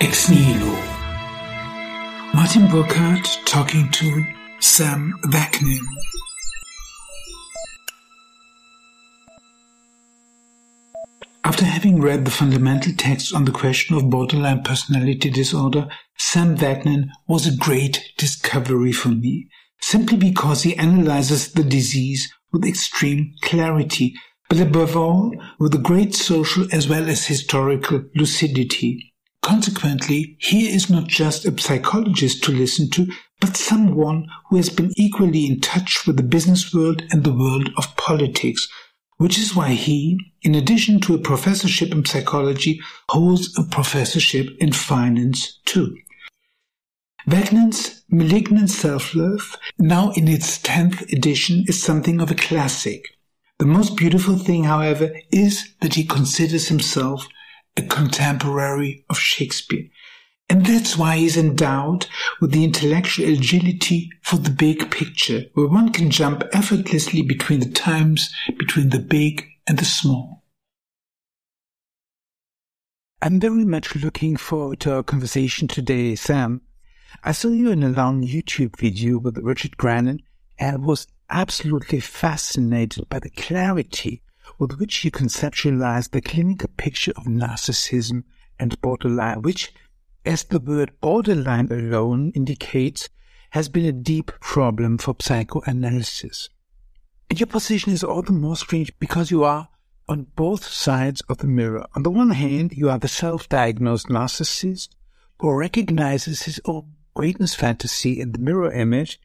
Ex Nihilo. Martin Burckhardt talking to Sam Vaknin. After having read the fundamental text on the question of borderline personality disorder, Sam Vaknin was a great discovery for me, simply because he analyzes the disease with extreme clarity, but above all, with a great social as well as historical lucidity. Consequently, he is not just a psychologist to listen to, but someone who has been equally in touch with the business world and the world of politics, which is why he, in addition to a professorship in psychology, holds a professorship in finance too. Vaknin's Malignant Self-Love, now in its 10th edition, is something of a classic. The most beautiful thing, however, is that he considers himself a contemporary of Shakespeare. And that's why he's endowed with the intellectual agility for the big picture, where one can jump effortlessly between the times, between the big and the small. I'm very much looking forward to our conversation today, Sam. I saw you in a long YouTube video with Richard Grannon and was absolutely fascinated by the clarity with which you conceptualize the clinical picture of narcissism and borderline, which as the word borderline alone indicates, has been a deep problem for psychoanalysis. And your position is all the more strange because you are on both sides of the mirror. On the one hand, you are the self-diagnosed narcissist who recognizes his own greatness fantasy in the mirror image.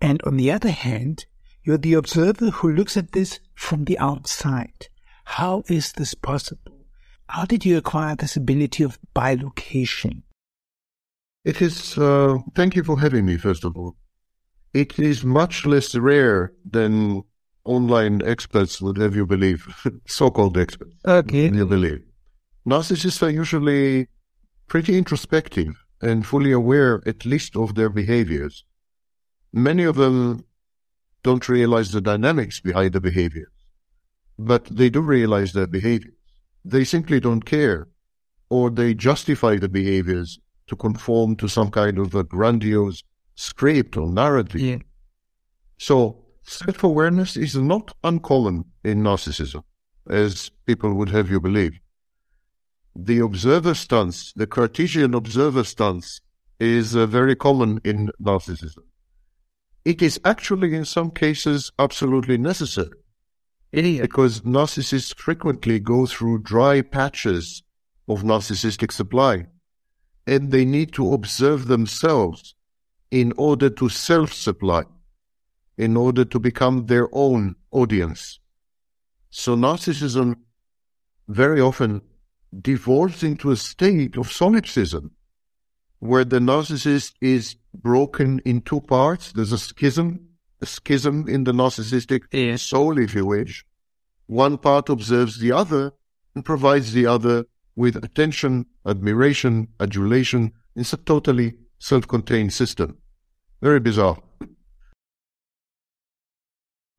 And on the other hand, you're the observer who looks at this from the outside. How is this possible? How did you acquire this ability of bilocation? It is, uh, thank you for having me, first of all. It is much less rare than online experts would have you believe, so-called experts. Okay. You believe. Narcissists are usually pretty introspective and fully aware, at least, of their behaviors. Many of them don't realize the dynamics behind the behaviors, but they do realize their behavior. They simply don't care, or they justify the behaviors to conform to some kind of a grandiose script or narrative. Yeah. So self-awareness is not uncommon in narcissism, as people would have you believe. The observer stance, the Cartesian observer stance, is uh, very common in narcissism. It is actually, in some cases, absolutely necessary Idiot. because narcissists frequently go through dry patches of narcissistic supply and they need to observe themselves in order to self supply, in order to become their own audience. So narcissism very often devolves into a state of solipsism where the narcissist is broken in two parts. There's a schism a schism in the narcissistic Yes. soul, if you wish. One part observes the other and provides the other with attention, admiration, adulation. It's a totally self-contained system. Very bizarre.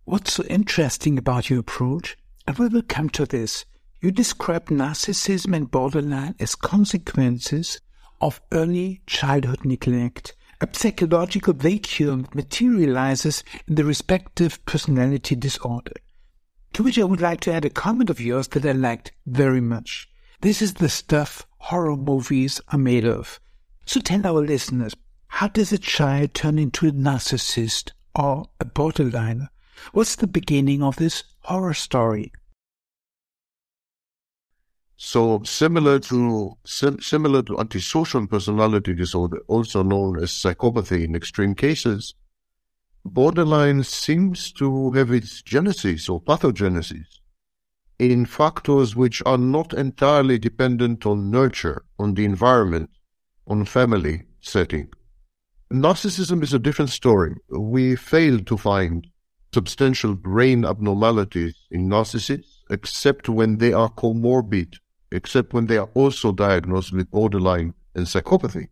What's so interesting about your approach, and we will come to this, you describe narcissism and borderline as consequences of early childhood neglect, a psychological vacuum that materializes in the respective personality disorder. To which I would like to add a comment of yours that I liked very much. This is the stuff horror movies are made of. So tell our listeners, how does a child turn into a narcissist or a borderliner? What's the beginning of this horror story? So similar to sim- similar to antisocial personality disorder, also known as psychopathy in extreme cases, borderline seems to have its genesis or pathogenesis in factors which are not entirely dependent on nurture, on the environment, on family setting. Narcissism is a different story. We fail to find substantial brain abnormalities in narcissists except when they are comorbid, except when they are also diagnosed with borderline and psychopathy.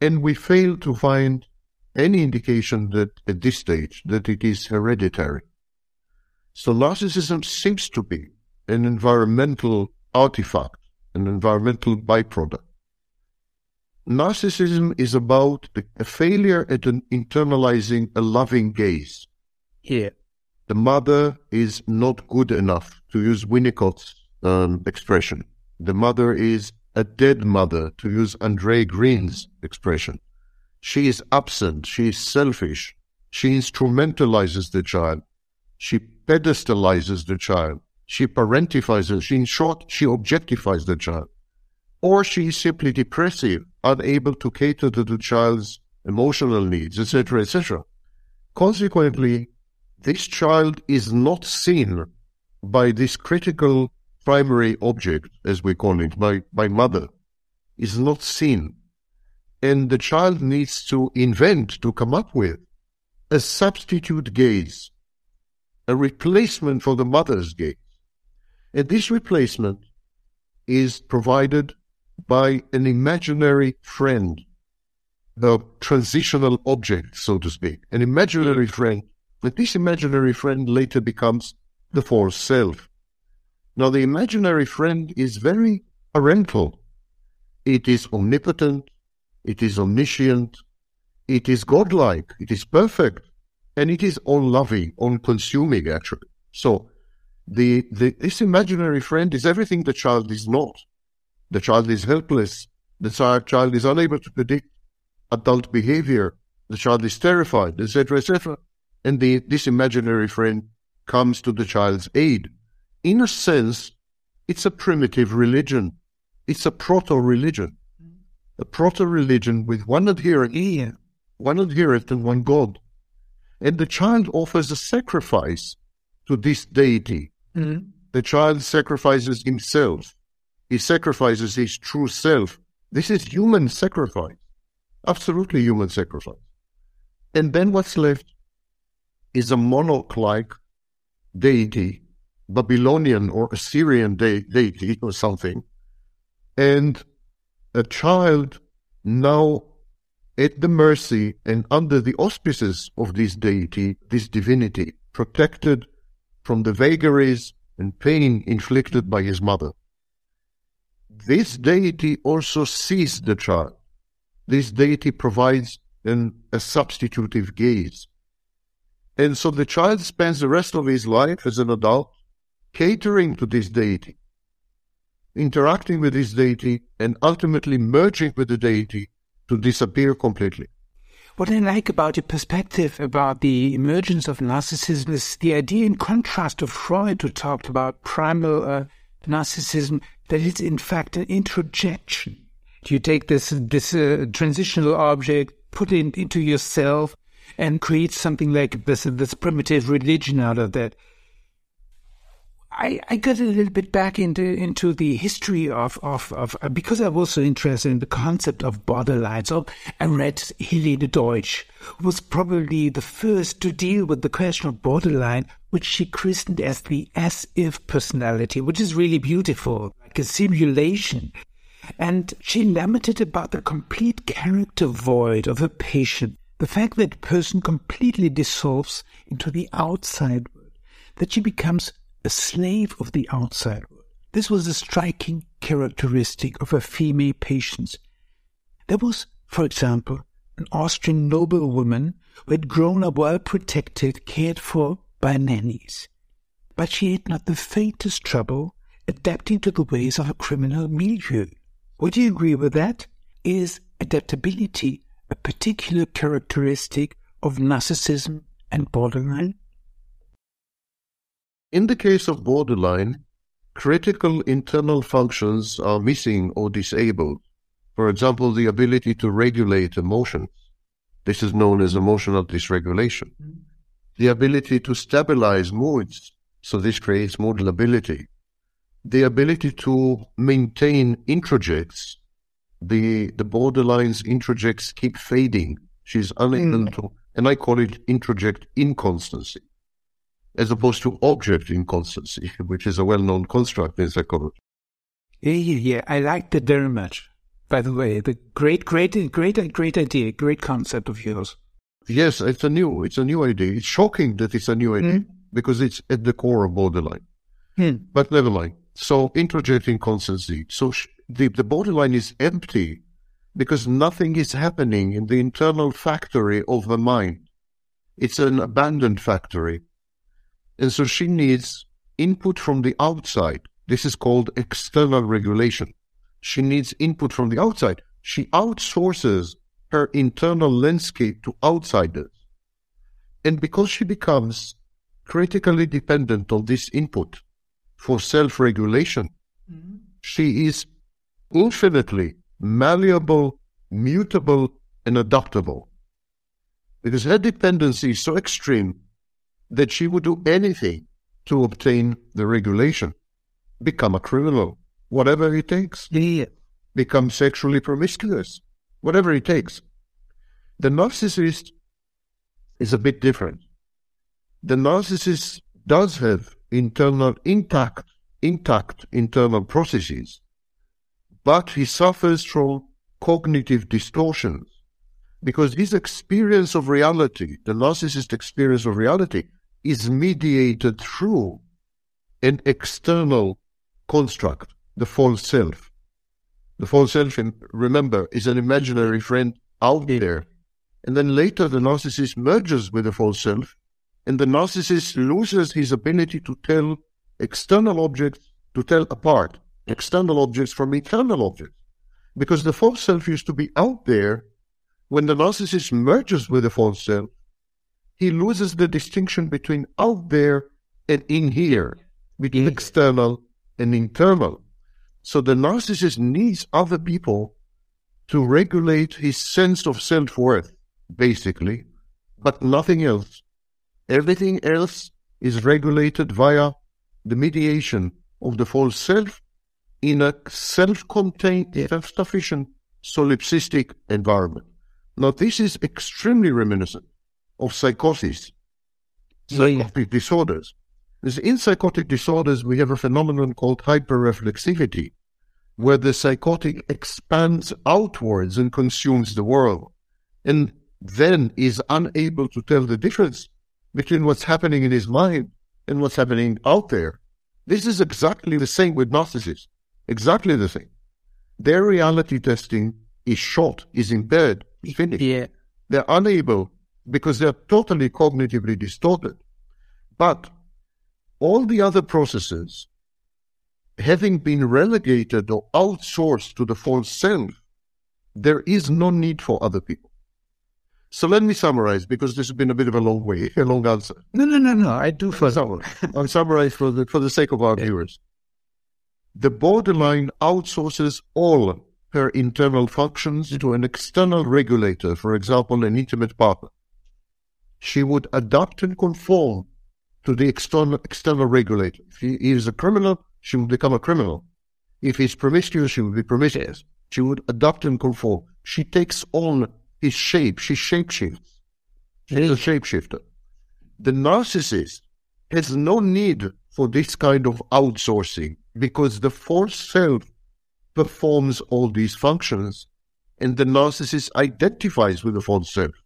And we fail to find any indication that at this stage that it is hereditary. So narcissism seems to be an environmental artifact, an environmental byproduct. narcissism is about a failure at an internalizing a loving gaze. Here. The mother is not good enough, to use Winnicott's um, expression. The mother is a dead mother, to use Andre Green's expression. She is absent. She is selfish. She instrumentalizes the child. She pedestalizes the child. She parentifies. She, in short, she objectifies the child. Or she is simply depressive, unable to cater to the child's emotional needs, etc., etc. Consequently, this child is not seen by this critical primary object, as we call it, my, my mother, is not seen. And the child needs to invent, to come up with a substitute gaze, a replacement for the mother's gaze. And this replacement is provided by an imaginary friend, a transitional object, so to speak, an imaginary friend. But this imaginary friend later becomes the false self. Now, the imaginary friend is very parental. It is omnipotent. It is omniscient. It is godlike. It is perfect. And it is all loving, all consuming, actually. So, the, the, this imaginary friend is everything the child is not. The child is helpless. The child is unable to predict adult behavior. The child is terrified, etc., etc. And the, this imaginary friend comes to the child's aid in a sense, it's a primitive religion. It's a proto religion. A proto religion with one adherent, yeah. one adherent and one God. And the child offers a sacrifice to this deity. Mm-hmm. The child sacrifices himself. He sacrifices his true self. This is human sacrifice. Absolutely human sacrifice. And then what's left is a monarch like deity Babylonian or Assyrian de- deity or something, and a child now at the mercy and under the auspices of this deity, this divinity, protected from the vagaries and pain inflicted by his mother. This deity also sees the child. This deity provides an, a substitutive gaze. And so the child spends the rest of his life as an adult catering to this deity, interacting with this deity, and ultimately merging with the deity to disappear completely. What I like about your perspective about the emergence of narcissism is the idea, in contrast to Freud, who talked about primal uh, narcissism, that it's in fact an introjection. You take this this uh, transitional object, put it into yourself, and create something like this this primitive religion out of that. I, I got a little bit back into into the history of, of, of uh, because I was so interested in the concept of borderline. So I read Helene Deutsch, who was probably the first to deal with the question of borderline, which she christened as the as if personality, which is really beautiful, like a simulation. And she lamented about the complete character void of a patient, the fact that person completely dissolves into the outside world, that she becomes a slave of the outside world. This was a striking characteristic of a female patient. There was, for example, an Austrian noblewoman who had grown up well protected, cared for by nannies. But she had not the faintest trouble adapting to the ways of a criminal milieu. Would you agree with that? Is adaptability a particular characteristic of narcissism and borderline? In the case of borderline, critical internal functions are missing or disabled. For example, the ability to regulate emotions. This is known as emotional dysregulation. The ability to stabilize moods. So this creates mood lability. The ability to maintain introjects. The, the borderline's introjects keep fading. She's unable mm. to, and I call it introject inconstancy as opposed to object inconstancy, which is a well-known construct in psychology. Yeah, yeah, yeah. I like that very much. By the way, the great, great, great, great idea, great concept of yours. Yes, it's a new, it's a new idea. It's shocking that it's a new idea mm. because it's at the core of borderline. Mm. But never mind. So introject inconstancy. So sh- the, the borderline is empty because nothing is happening in the internal factory of the mind. It's an abandoned factory. And so she needs input from the outside. This is called external regulation. She needs input from the outside. She outsources her internal landscape to outsiders. And because she becomes critically dependent on this input for self regulation, mm-hmm. she is infinitely malleable, mutable, and adaptable. Because her dependency is so extreme that she would do anything to obtain the regulation, become a criminal, whatever it takes. Yeah. Become sexually promiscuous, whatever it takes. The narcissist is a bit different. The narcissist does have internal intact, intact internal processes, but he suffers from cognitive distortions because his experience of reality, the narcissist experience of reality, is mediated through an external construct, the false self. The false self, remember, is an imaginary friend out there. And then later the narcissist merges with the false self, and the narcissist loses his ability to tell external objects, to tell apart external objects from internal objects. Because the false self used to be out there. When the narcissist merges with the false self, he loses the distinction between out there and in here, between external and internal. So the narcissist needs other people to regulate his sense of self worth, basically, but nothing else. Everything else is regulated via the mediation of the false self in a self contained, self sufficient, solipsistic environment. Now, this is extremely reminiscent of psychosis, oh, psychotic disorders. Because in psychotic disorders, we have a phenomenon called hyperreflexivity, where the psychotic expands outwards and consumes the world, and then is unable to tell the difference between what's happening in his mind and what's happening out there. This is exactly the same with narcissists. Exactly the same. Their reality testing is short, is impaired, is finished. Yeah. They're unable because they're totally cognitively distorted. But all the other processes, having been relegated or outsourced to the false self, there is no need for other people. So let me summarize because this has been a bit of a long way, a long answer. No, no, no, no. I do for I'll summarize for the for the sake of our yeah. viewers. The borderline outsources all her internal functions to an external regulator, for example, an intimate partner she would adapt and conform to the external, external regulator. If he is a criminal, she would become a criminal. If he's promiscuous, she would be promiscuous. She would adapt and conform. She takes on his shape. She shapeshifts. She's a shapeshifter. The narcissist has no need for this kind of outsourcing because the false self performs all these functions and the narcissist identifies with the false self.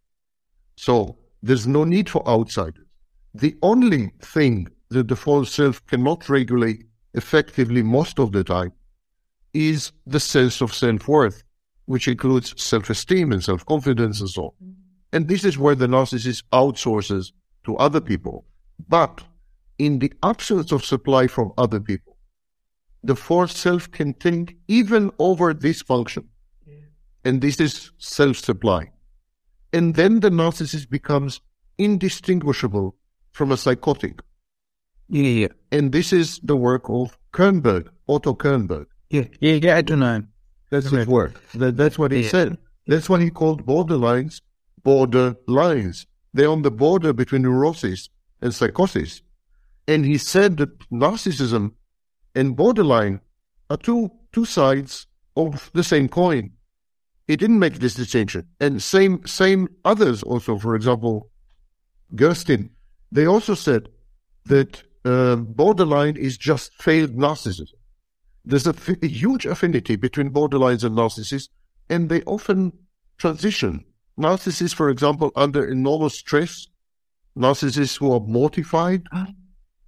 So there's no need for outsiders. The only thing that the false self cannot regulate effectively most of the time is the sense of self worth, which includes self esteem and self confidence and so on. And this is where the narcissist outsources to other people. But in the absence of supply from other people, the false self can think even over this function. And this is self supply. And then the narcissist becomes indistinguishable from a psychotic. Yeah. And this is the work of Kernberg, Otto Kernberg. Yeah, yeah, yeah, I don't know. That's his work. That, that's what he yeah. said. That's what he called borderlines, border lines. They're on the border between neurosis and psychosis. And he said that narcissism and borderline are two, two sides of the same coin. He didn't make this distinction. And same, same others also, for example, Grotstein, they also said that uh, borderline is just failed narcissism. There's a, f- a huge affinity between borderlines and narcissists, and they often transition. Narcissists, for example, under enormous stress, narcissists who are mortified,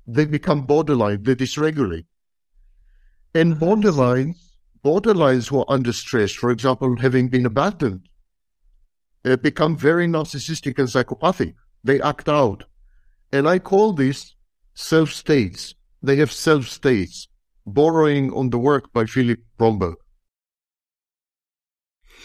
they become borderline, they dysregulate. And borderline borderlines who are under stress, for example, having been abandoned, uh, become very narcissistic and psychopathic. They act out. And I call this self states. They have self states, borrowing on the work by Philip Bromberg.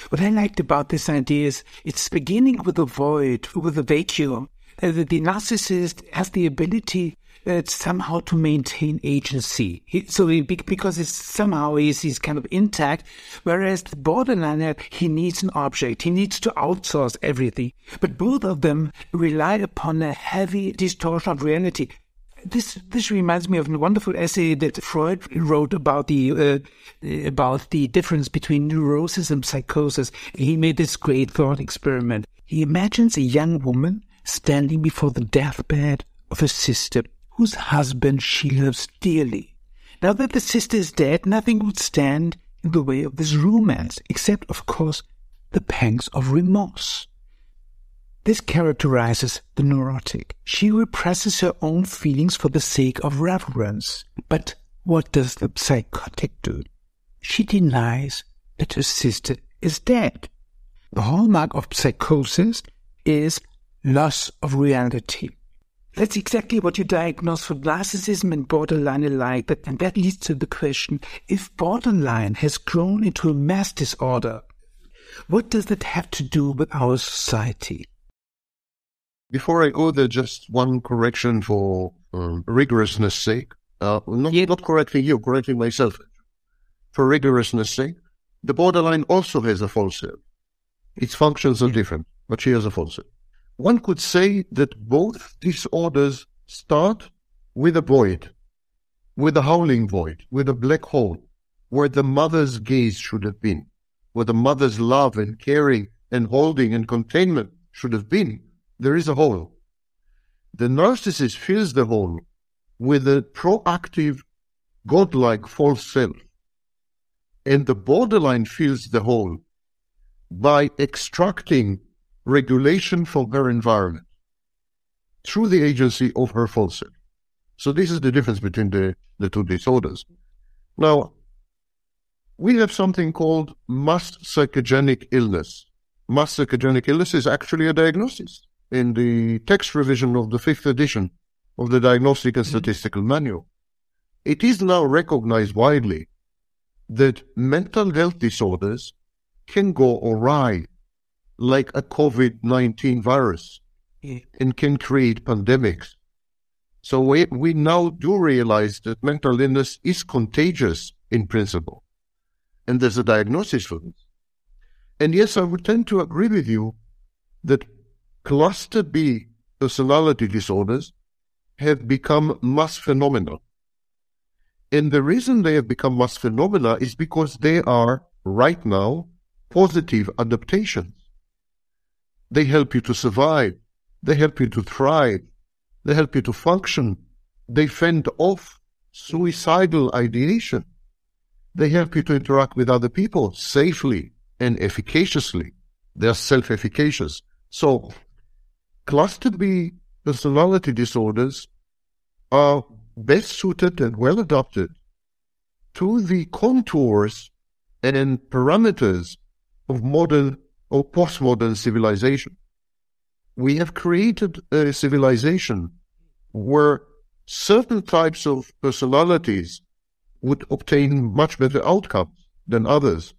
What I liked about this idea is it's beginning with a void, with a vacuum. The, the narcissist has the ability uh, somehow to maintain agency. He, so he, because it's somehow he's, he's kind of intact, whereas the borderliner, he needs an object. He needs to outsource everything. But both of them rely upon a heavy distortion of reality. This this reminds me of a wonderful essay that Freud wrote about the uh, about the difference between neurosis and psychosis. He made this great thought experiment. He imagines a young woman standing before the deathbed of a sister whose husband she loves dearly. Now that the sister is dead, nothing would stand in the way of this romance, except, of course, the pangs of remorse. This characterizes the neurotic. She represses her own feelings for the sake of reverence. But what does the psychotic do? She denies that her sister is dead. The hallmark of psychosis is loss of reality. That's exactly what you diagnose for narcissism and borderline alike, but, and that leads to the question, if borderline has grown into a mass disorder, what does that have to do with our society? Before I go there, just one correction for um, rigorousness sake. Uh, not, yeah. not correcting you, correcting myself. For rigorousness sake, the borderline also has a false self. Its functions are different, but she has a false self. One could say that both disorders start with a void, with a howling void, with a black hole, where the mother's gaze should have been, where the mother's love and caring and holding and containment should have been. There is a hole. The narcissist fills the hole with a proactive, godlike false self. And the borderline fills the hole by extracting regulation from her environment through the agency of her falsehood. So this is the difference between the, the two disorders. Now, we have something called mass psychogenic illness. Mass psychogenic illness is actually a diagnosis in the text revision of the fifth edition of the Diagnostic and mm-hmm. Statistical Manual. It is now recognized widely that mental health disorders can go awry like a COVID 19 virus yeah. and can create pandemics. So we, we now do realize that mental illness is contagious in principle. And there's a diagnosis for this. And yes, I would tend to agree with you that cluster B personality disorders have become mass phenomena. And the reason they have become mass phenomena is because they are right now positive adaptations. They help you to survive. They help you to thrive. They help you to function. They fend off suicidal ideation. They help you to interact with other people safely and efficaciously. They are self-efficacious. So, cluster B personality disorders are best suited and well adapted to the contours and parameters of modern or postmodern civilization. We have created a civilization where certain types of personalities would obtain much better outcomes than others.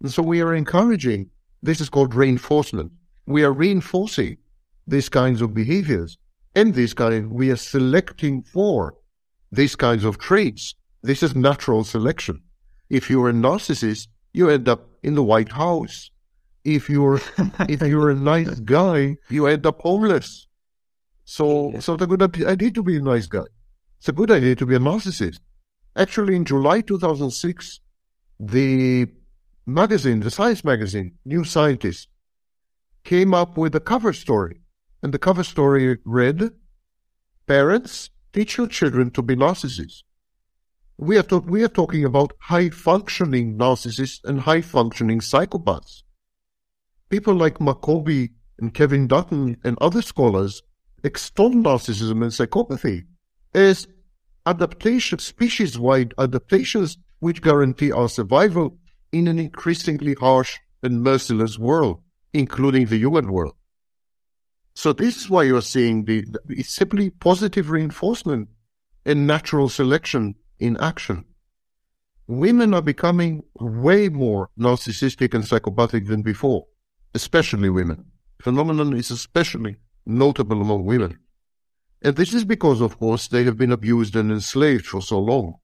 And so we are encouraging, this is called reinforcement. We are reinforcing these kinds of behaviors and these kind, we are selecting for these kinds of traits. This is natural selection. If you're a narcissist, you end up in the White House if you're if you're a nice guy, you end up homeless. So so it's a good idea to be a nice guy. It's a good idea to be a narcissist. Actually, in July 2006, the magazine, the science magazine, New Scientist, came up with a cover story. And the cover story read, Parents, teach your children to be narcissists. We are, to- we are talking about high functioning narcissists and high functioning psychopaths people like Maccoby and Kevin Dutton and other scholars extol narcissism and psychopathy as adaptation, species-wide adaptations which guarantee our survival in an increasingly harsh and merciless world, including the human world. So this is why you're seeing the, it's simply positive reinforcement and natural selection in action. Women are becoming way more narcissistic and psychopathic than before, especially women. Phenomenon is especially notable among women. And this is because, of course, they have been abused and enslaved for so long.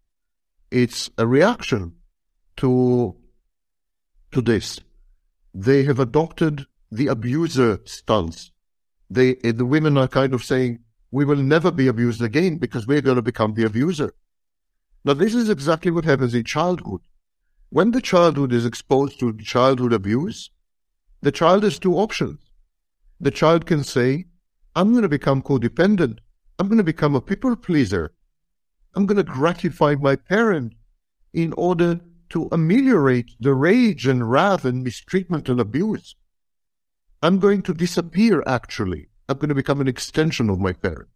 It's a reaction to, to this. They have adopted the abuser stance they, the women are kind of saying, we will never be abused again because we're going to become the abuser. Now, this is exactly what happens in childhood. When the childhood is exposed to childhood abuse, the child has two options. The child can say, I'm going to become codependent. I'm going to become a people pleaser. I'm going to gratify my parent in order to ameliorate the rage and wrath and mistreatment and abuse. I'm going to disappear, actually. I'm going to become an extension of my parent.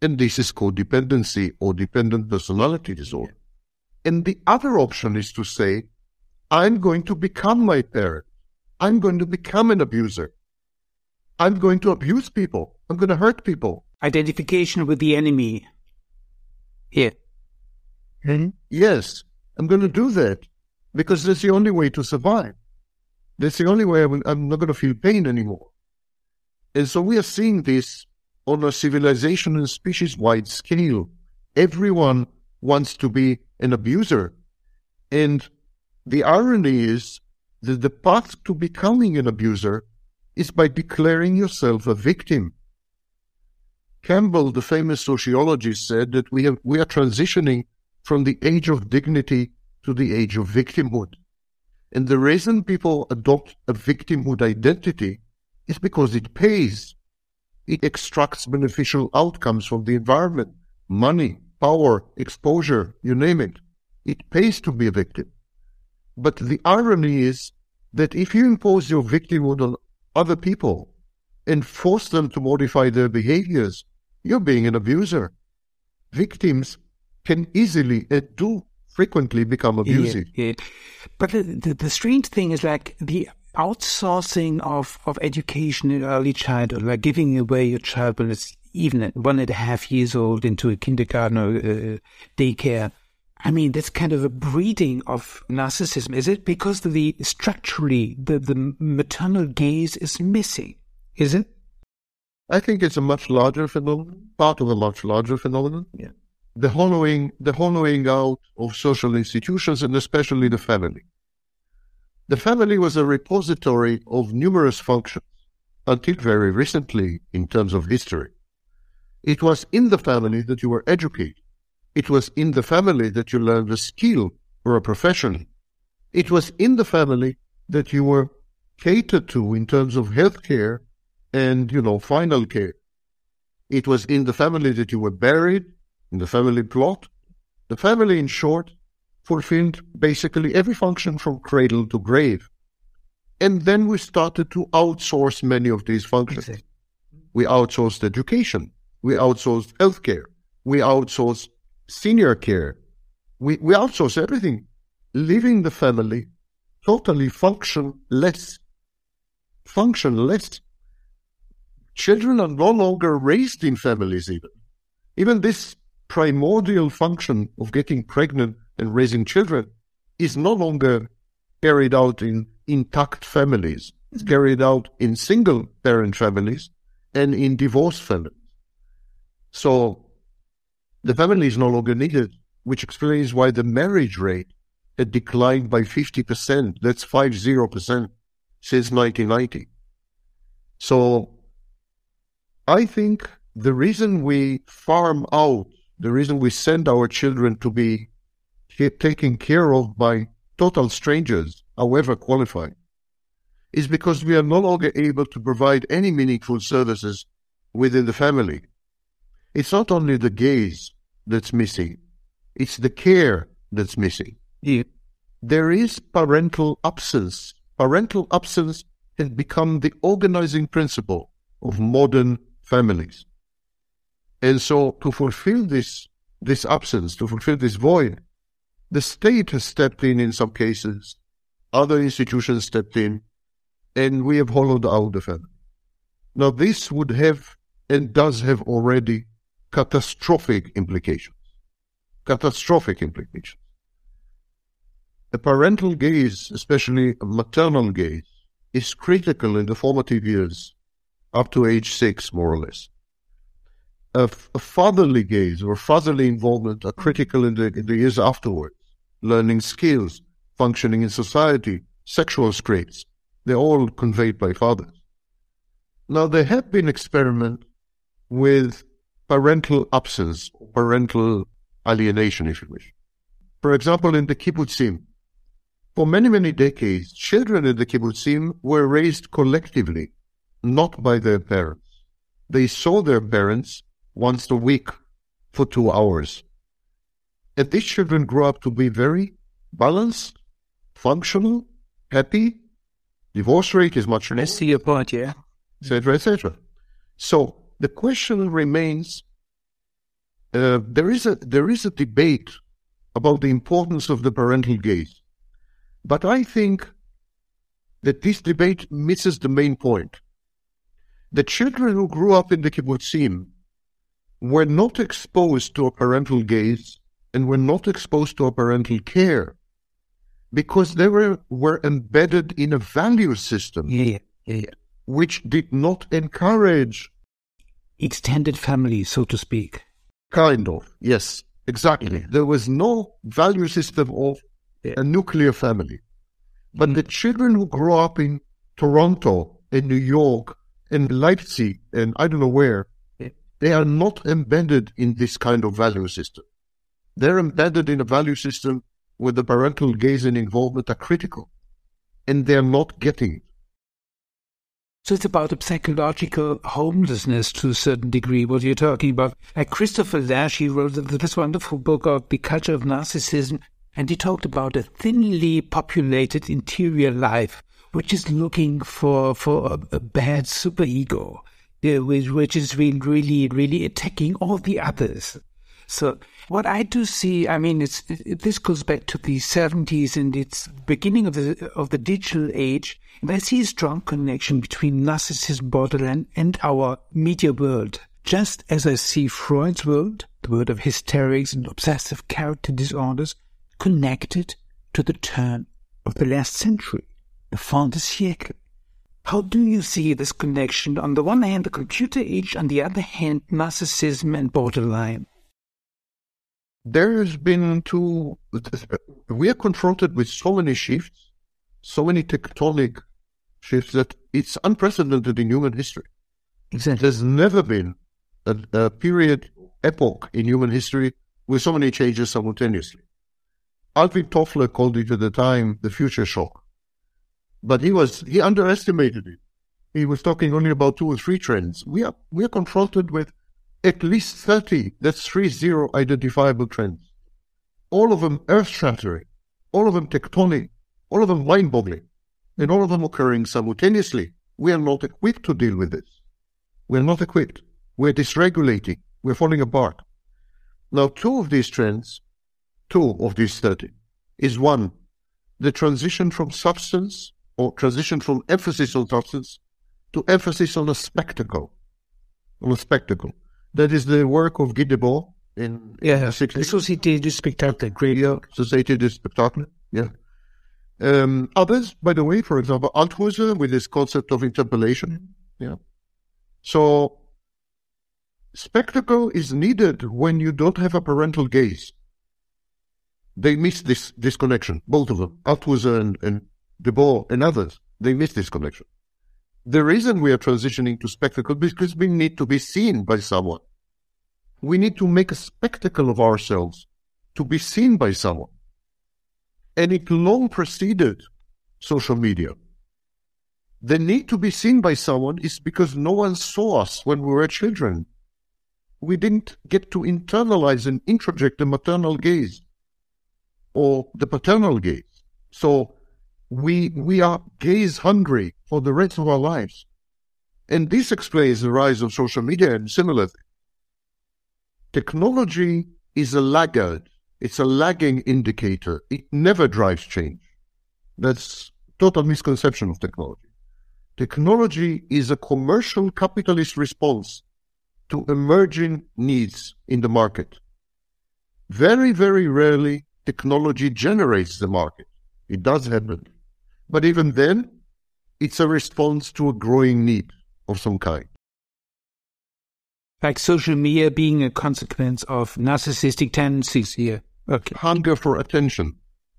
And this is codependency or dependent personality disorder. And the other option is to say, I'm going to become my parent. I'm going to become an abuser. I'm going to abuse people. I'm going to hurt people. Identification with the enemy. Here. Mm-hmm. Yes, I'm going to do that because that's the only way to survive. That's the only way I'm, I'm not going to feel pain anymore. And so we are seeing this on a civilization and species wide scale. Everyone wants to be an abuser. And the irony is that the path to becoming an abuser is by declaring yourself a victim. Campbell, the famous sociologist, said that we, have, we are transitioning from the age of dignity to the age of victimhood. And the reason people adopt a victimhood identity is because it pays. It extracts beneficial outcomes from the environment, money, power, exposure, you name it. It pays to be a victim. But the irony is that if you impose your victimhood on other people and force them to modify their behaviors, you're being an abuser. Victims can easily and do frequently become abusive. Yeah, yeah. But the, the, the, strange thing is like the outsourcing of, of education in early childhood, like giving away your child when it's even at one and a half years old into a kindergarten or uh, daycare. I mean, that's kind of a breeding of narcissism. Is it because the structurally the, the maternal gaze is missing? Is it? I think it's a much larger phenomenon, part of a much larger phenomenon. Yeah the hollowing, the hollowing out of social institutions and especially the family. The family was a repository of numerous functions until very recently in terms of history. It was in the family that you were educated. It was in the family that you learned a skill or a profession. It was in the family that you were catered to in terms of health care and, you know, final care. It was in the family that you were buried in the family plot. The family, in short, fulfilled basically every function from cradle to grave. And then we started to outsource many of these functions. Exactly. We outsourced education. We outsourced healthcare. We outsourced senior care. We, we outsource everything, leaving the family totally functionless. Functionless. Children are no longer raised in families even. Even this primordial function of getting pregnant and raising children is no longer carried out in intact families. It's carried out in single parent families and in divorced families. So the family is no longer needed, which explains why the marriage rate had declined by 50%. That's 50% since 1990. So I think the reason we farm out the reason we send our children to be taken care of by total strangers, however qualified, is because we are no longer able to provide any meaningful services within the family. It's not only the gaze that's missing, it's the care that's missing. Yeah. There is parental absence. Parental absence has become the organizing principle of modern families. And so to fulfill this, this absence, to fulfill this void, The state has stepped in in some cases. Other institutions stepped in and we have hollowed out the family. Now this would have and does have already catastrophic implications. Catastrophic implications. The parental gaze, especially maternal gaze, is critical in the formative years up to age six, more or less. A, a fatherly gaze or fatherly involvement are critical in the, in the years afterwards. Learning skills, functioning in society, sexual traits, they're all conveyed by fathers. Now, there have been experiments with parental absence, or parental alienation, if you wish. For example, in the kibbutzim, for many, many decades, children in the kibbutzim were raised collectively, not by their parents. They saw their parents once a week for two hours. And these children grew up to be very balanced, functional, happy. Divorce rate is much less. I see your point, yeah. Etc., etc. So the question remains: uh, there is a there is a debate about the importance of the parental gaze, but I think that this debate misses the main point. The children who grew up in the kibbutzim were not exposed to a parental gaze and were not exposed to a parental care because they were, were embedded in a value system Yeah, yeah, yeah. which did not encourage Extended family, so to speak. kind of yes exactly Yeah. there was no value system of Yeah. a nuclear family but mm. the children who grew up in toronto in new york in leipzig and i don't know where Yeah. they are not embedded in this kind of value system they're embedded in a value system where the parental gaze and involvement are critical and they're not getting it So it's about a psychological homelessness to a certain degree, what you're talking about. Like Christopher Lasch, he wrote this wonderful book of The Culture of Narcissism, and he talked about a thinly populated interior life, which is looking for, for a, a bad superego, uh, which, is really, really, really attacking all the others. So what I do see, I mean, it's it, this goes back to the 70s and it's beginning of the of the digital age. I see a strong connection between narcissism, borderline, and our media world. Just as I see Freud's world, the world of hysterics and obsessive character disorders, connected to the turn of the last century, the fin de siècle. How do you see this connection? On the one hand, the computer age, on the other hand, narcissism and borderline. there's been two we are confronted with so many shifts so many tectonic shifts that it's unprecedented in human history. Exactly. there's never been a, a period epoch in human history with so many changes simultaneously. Alvin toffler called it at the time the future shock. But he was he underestimated it. He was talking only about two or three trends. We are we are confronted with at least 30, that's three zero identifiable trends. All of them earth shattering, all of them tectonic, all of them mind boggling, and all of them occurring simultaneously. We are not equipped to deal with this. We're not equipped. We're dysregulating. We're falling apart. Now, two of these trends, two of these 30, is one, the transition from substance or transition from emphasis on substance to emphasis on a spectacle. On a spectacle. That is the work of Guy Debord in Yeah, the the 60s. Société du Spectacle, great. Yeah, Society du Spectacle. Yeah. Um, others, by the way, for example, Althusser with his concept of interpolation. Yeah. So, spectacle is needed when you don't have a parental gaze. They miss this, this connection, both of them, Althusser and, and Debord and others. They miss this connection. The reason we are transitioning to spectacle is because we need to be seen by someone. We need to make a spectacle of ourselves to be seen by someone. And it long preceded social media. The need to be seen by someone is because no one saw us when we were children. We didn't get to internalize and introject the maternal gaze or the paternal gaze. So we, we are gaze hungry for the rest of our lives. And this explains the rise of social media and similar things. Technology is a laggard It's a lagging indicator. It never drives change. That's total misconception of technology. Technology is a commercial capitalist response to emerging needs in the market. Very, very rarely technology generates the market. It does happen. But even then, it's a response to a growing need of some kind. Like social media being a consequence of narcissistic tendencies here. Okay. Hunger for attention.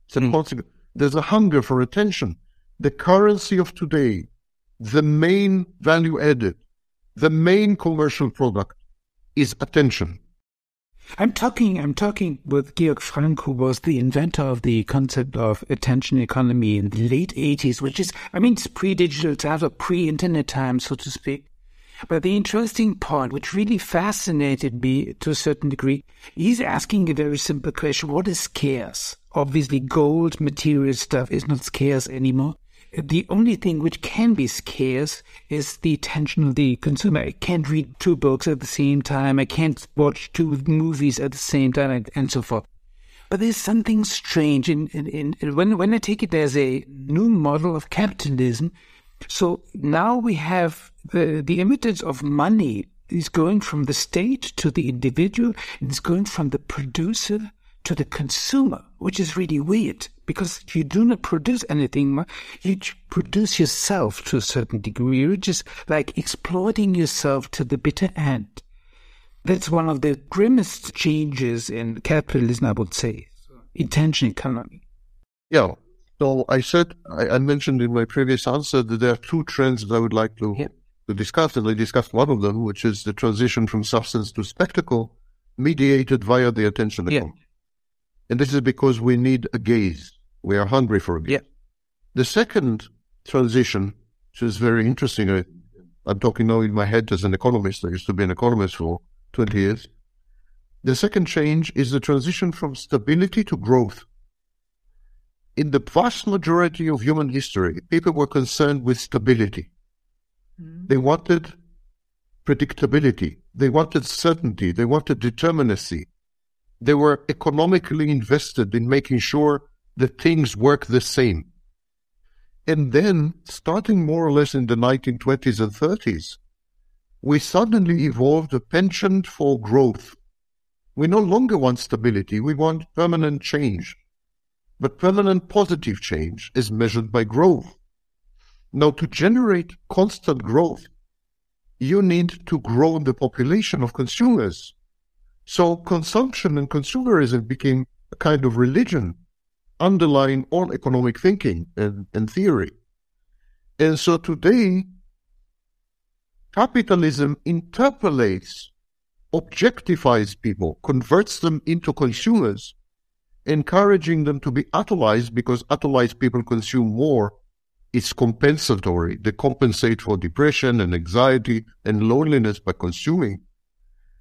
It's a mm. consequence. There's a hunger for attention. The currency of today, the main value added, the main commercial product is attention. I'm talking, I'm talking with Georg Franck, who was the inventor of the concept of attention economy in the late 80s, which is, I mean, it's pre-digital times or pre-internet times, so to speak. But the interesting part, which really fascinated me to a certain degree, he's asking a very simple question. What is scarce? Obviously, gold, material stuff is not scarce anymore. The only thing which can be scarce is the attention of the consumer. I can't read two books at the same time. I can't watch two movies at the same time, and, so forth. But there's something strange in, in, in, when when I take it as a new model of capitalism. So now we have the the emittance of money is going from the state to the individual, and it's going from the producer to the consumer, which is really weird because you do not produce anything. You produce yourself to a certain degree. You're just like exploiting yourself to the bitter end. That's one of the grimmest changes in capitalism, I would say. Attention economy. Yeah. So I said, I, I, mentioned in my previous answer that there are two trends that I would like to, to discuss, and I discussed one of them, which is the transition from substance to spectacle mediated via the attention economy. Yeah. And this is because we need a gaze. We are hungry for a gaze. Yeah. The second transition, which is very interesting, I, I'm talking now in my head as an economist. I used to be an economist for 20 years. The second change is the transition from stability to growth. In the vast majority of human history, people were concerned with stability. They wanted predictability. They wanted certainty. They wanted determinacy they were economically invested in making sure that things work the same. And then, starting more or less in the 1920s and 30s, we suddenly evolved a penchant for growth. We no longer want stability, we want permanent change. But permanent positive change is measured by growth. Now, to generate constant growth, you need to grow the population of consumers. So consumption and consumerism became a kind of religion underlying all economic thinking and, and theory. And so today, capitalism interpolates, objectifies people, converts them into consumers, encouraging them to be atomized because atomized people consume more. It's compensatory. They compensate for depression and anxiety and loneliness by consuming.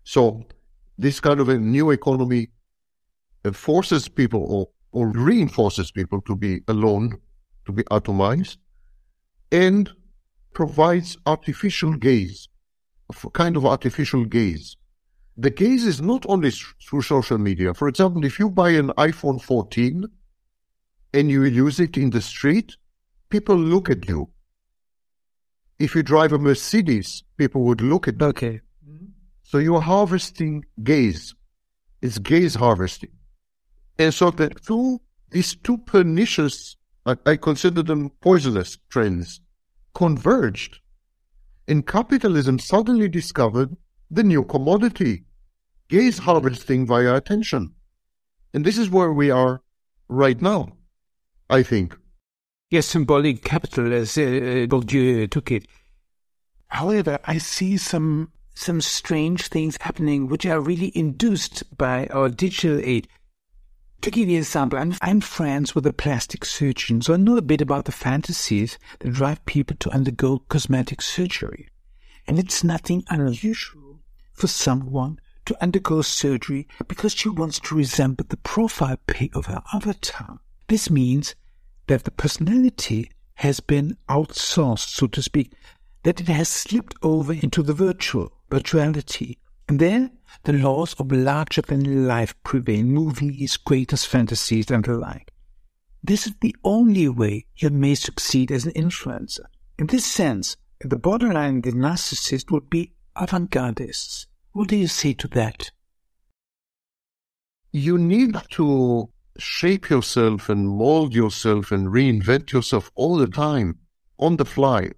So this kind of a new economy forces people or, or reinforces people to be alone, to be atomized, and provides artificial gaze, a kind of artificial gaze. The gaze is not only through social media. For example, if you buy an iPhone 14 and you use it in the street, people look at you. If you drive a Mercedes, people would look at you. Okay. So you are harvesting gaze. It's gaze harvesting. And so the two, these two pernicious, I, I consider them poisonous trends, converged. And capitalism suddenly discovered the new commodity, gaze harvesting via attention. And this is where we are right now, I think. Yes, symbolic capital, as uh, Bourdieu took it. However, I see some some strange things happening which are really induced by our digital age. To give you an example, I'm, I'm friends with a plastic surgeon, so I know a bit about the fantasies that drive people to undergo cosmetic surgery. And it's nothing unusual for someone to undergo surgery because she wants to resemble the profile pic of her avatar. This means that the personality has been outsourced, so to speak, that it has slipped over into the virtual virtuality. And there, the laws of larger than life prevail, movies, greatest fantasies, and the like. This is the only way you may succeed as an influencer. In this sense, the borderline the narcissist would be avant-gardists. What do you say to that? You need to shape yourself and mold yourself and reinvent yourself all the time on the fly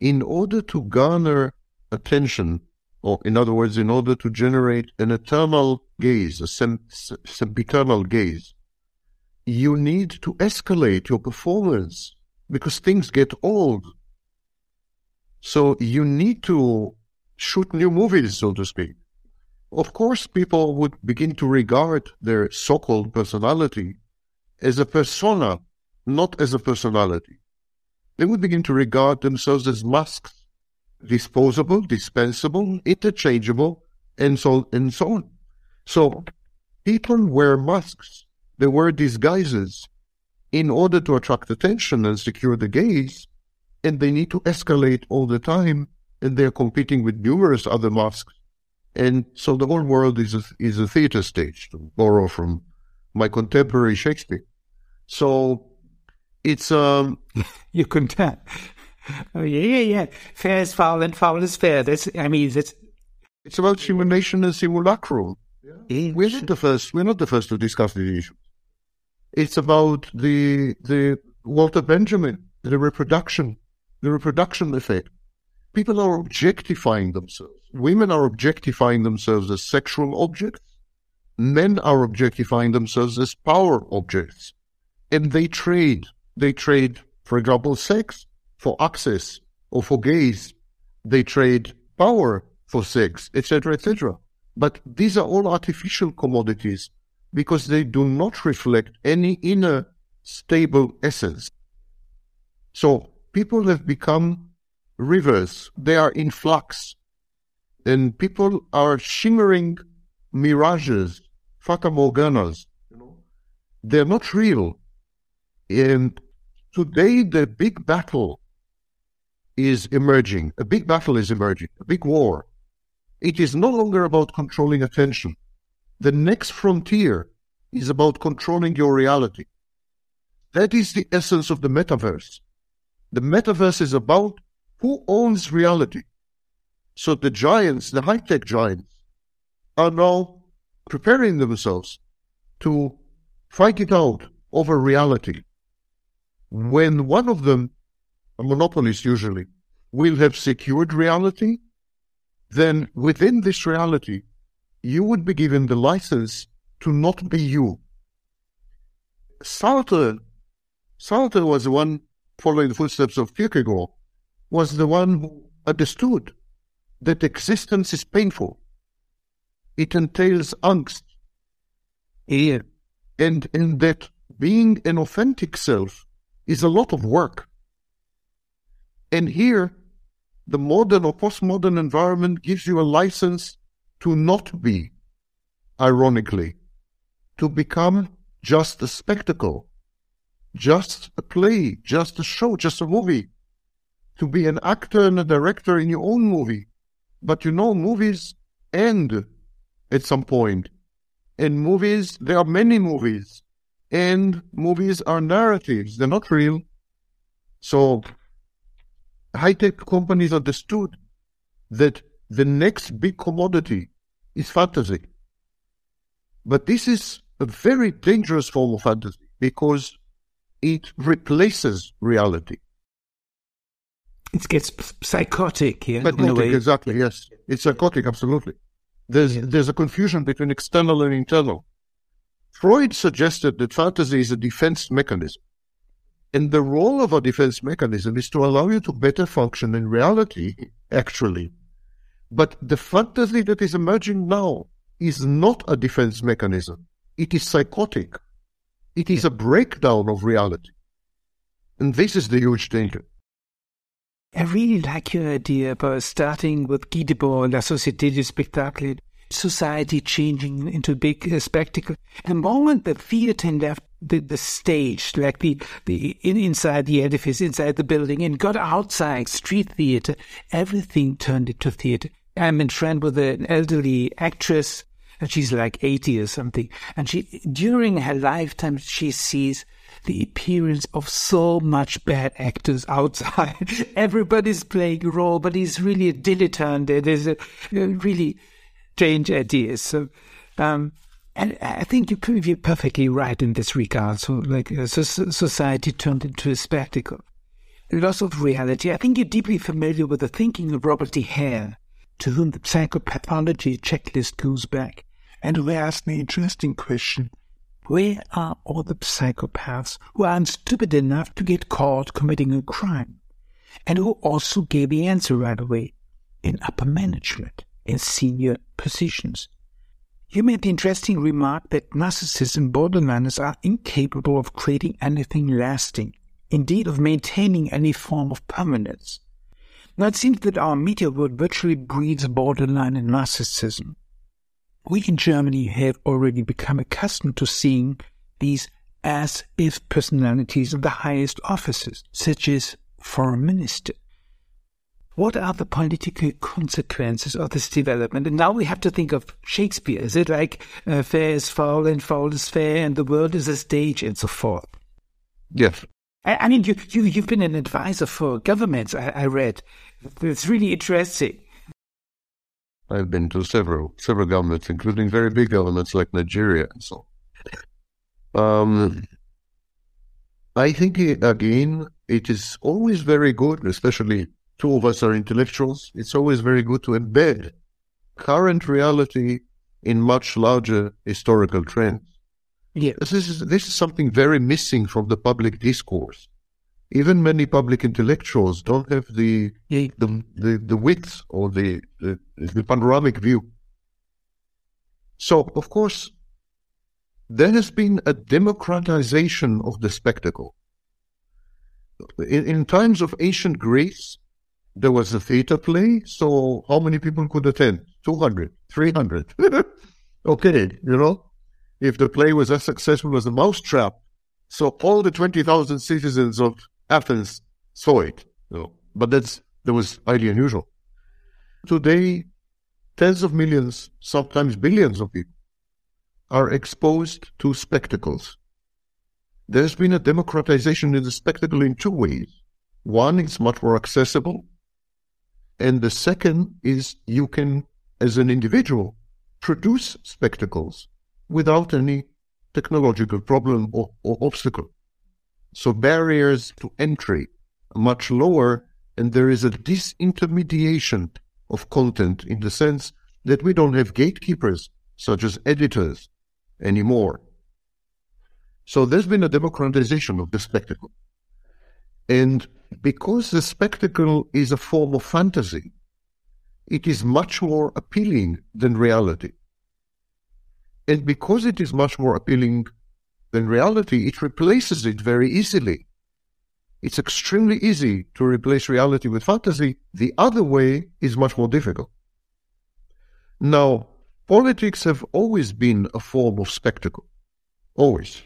in order to garner attention, or in other words, in order to generate an eternal gaze, a sem- sempiternal gaze, you need to escalate your performance because things get old. So you need to shoot new movies, so to speak. Of course, people would begin to regard their so-called personality as a persona, not as a personality. They would begin to regard themselves as masks, disposable, dispensable, interchangeable, and so and so on. So people wear masks. They wear disguises in order to attract attention and secure the gaze, and they need to escalate all the time, and they're competing with numerous other masks and so the whole world is a, is a theater stage, to borrow from my contemporary Shakespeare. So it's um you can tell. Oh yeah, yeah, yeah. Fair is foul and foul is fair. That's I mean it's it's about simulation and simulacrum. Yeah. We're not the first. We're not the first to discuss these issues. It's about the the Walter Benjamin, the reproduction, the reproduction effect. People are objectifying themselves women are objectifying themselves as sexual objects. Men are objectifying themselves as power objects. And they trade. They trade, for example, sex for access or for gaze. They trade power for sex, etc., etc. But these are all artificial commodities because they do not reflect any inner stable essence. So people have become rivers. They are in flux and people are shimmering mirages, fata morganas. You know, they're not real. And today, the big battle is emerging. A big battle is emerging. A big war. It is no longer about controlling attention. The next frontier is about controlling your reality. That is the essence of the metaverse. The metaverse is about who owns reality. So the giants, the high tech giants, are now preparing themselves to fight it out over reality. When one of them, a monopolist usually, will have secured reality, then within this reality, you would be given the license to not be you. Sartre, Sartre was the one following the footsteps of Kierkegaard, was the one who understood that existence is painful. It entails angst. Yeah. And, and that being an authentic self is a lot of work. And here, the modern or postmodern environment gives you a license to not be, ironically, to become just a spectacle, just a play, just a show, just a movie, to be an actor and a director in your own movie, but you know, movies end at some point. And movies, there are many movies. And movies are narratives, they're not real. So, high tech companies understood that the next big commodity is fantasy. But this is a very dangerous form of fantasy because it replaces reality. It gets psychotic here. Psychotic, exactly, yes. It's psychotic, absolutely. There's, there's a confusion between external and internal. Freud suggested that fantasy is a defense mechanism. And the role of a defense mechanism is to allow you to better function in reality, actually. But the fantasy that is emerging now is not a defense mechanism. It is psychotic. It is a breakdown of reality. And this is the huge danger. I really like your idea about starting with Guy Debord, La Société du Spectacle, society changing into a big uh, spectacle. And moment the theater left the, the stage, like the, the in, inside the edifice, inside the building, and got outside street theater, everything turned into theater. I'm in friend with an elderly actress and she's like 80 or something. And she, during her lifetime, she sees the appearance of so much bad actors outside. Everybody's playing a role, but he's really a dilettante. There's a, a really strange ideas. So, um, and I think you could be perfectly right in this regard. So, like, uh, so society turned into a spectacle. Loss of reality. I think you're deeply familiar with the thinking of Robert D. Hare, to whom the psychopathology checklist goes back, and who asked the interesting question where are all the psychopaths who aren't stupid enough to get caught committing a crime? And who also gave the answer right away in upper management, in senior positions. You made the interesting remark that narcissists and borderliners are incapable of creating anything lasting, indeed of maintaining any form of permanence. Now it seems that our media world virtually breeds borderline and narcissism. We in Germany have already become accustomed to seeing these as if personalities of the highest offices, such as foreign minister. What are the political consequences of this development? And now we have to think of Shakespeare. Is it like uh, fair is foul and foul is fair and the world is a stage and so forth? Yes. I, I mean, you, you, you've been an advisor for governments, I, I read. It's really interesting. I've been to several several governments, including very big governments like Nigeria and so. Um, I think again, it is always very good, especially two of us are intellectuals. It's always very good to embed current reality in much larger historical trends. Yeah. This is this is something very missing from the public discourse even many public intellectuals don't have the the, the, the width or the, the, the panoramic view. So, of course, there has been a democratization of the spectacle. In, in times of ancient Greece, there was a theater play, so how many people could attend? 200, 300. okay, you know? If the play was as successful as a mousetrap, so all the 20,000 citizens of Athens saw it, you know, but that's that was highly unusual. Today, tens of millions, sometimes billions of people are exposed to spectacles. There's been a democratization in the spectacle in two ways. One, it's much more accessible. And the second is you can, as an individual, produce spectacles without any technological problem or, or obstacle. So barriers to entry are much lower, and there is a disintermediation of content in the sense that we don't have gatekeepers such as editors anymore. So there's been a democratization of the spectacle. And because the spectacle is a form of fantasy, it is much more appealing than reality. And because it is much more appealing then reality, it replaces it very easily. It's extremely easy to replace reality with fantasy. The other way is much more difficult. Now, politics have always been a form of spectacle. Always.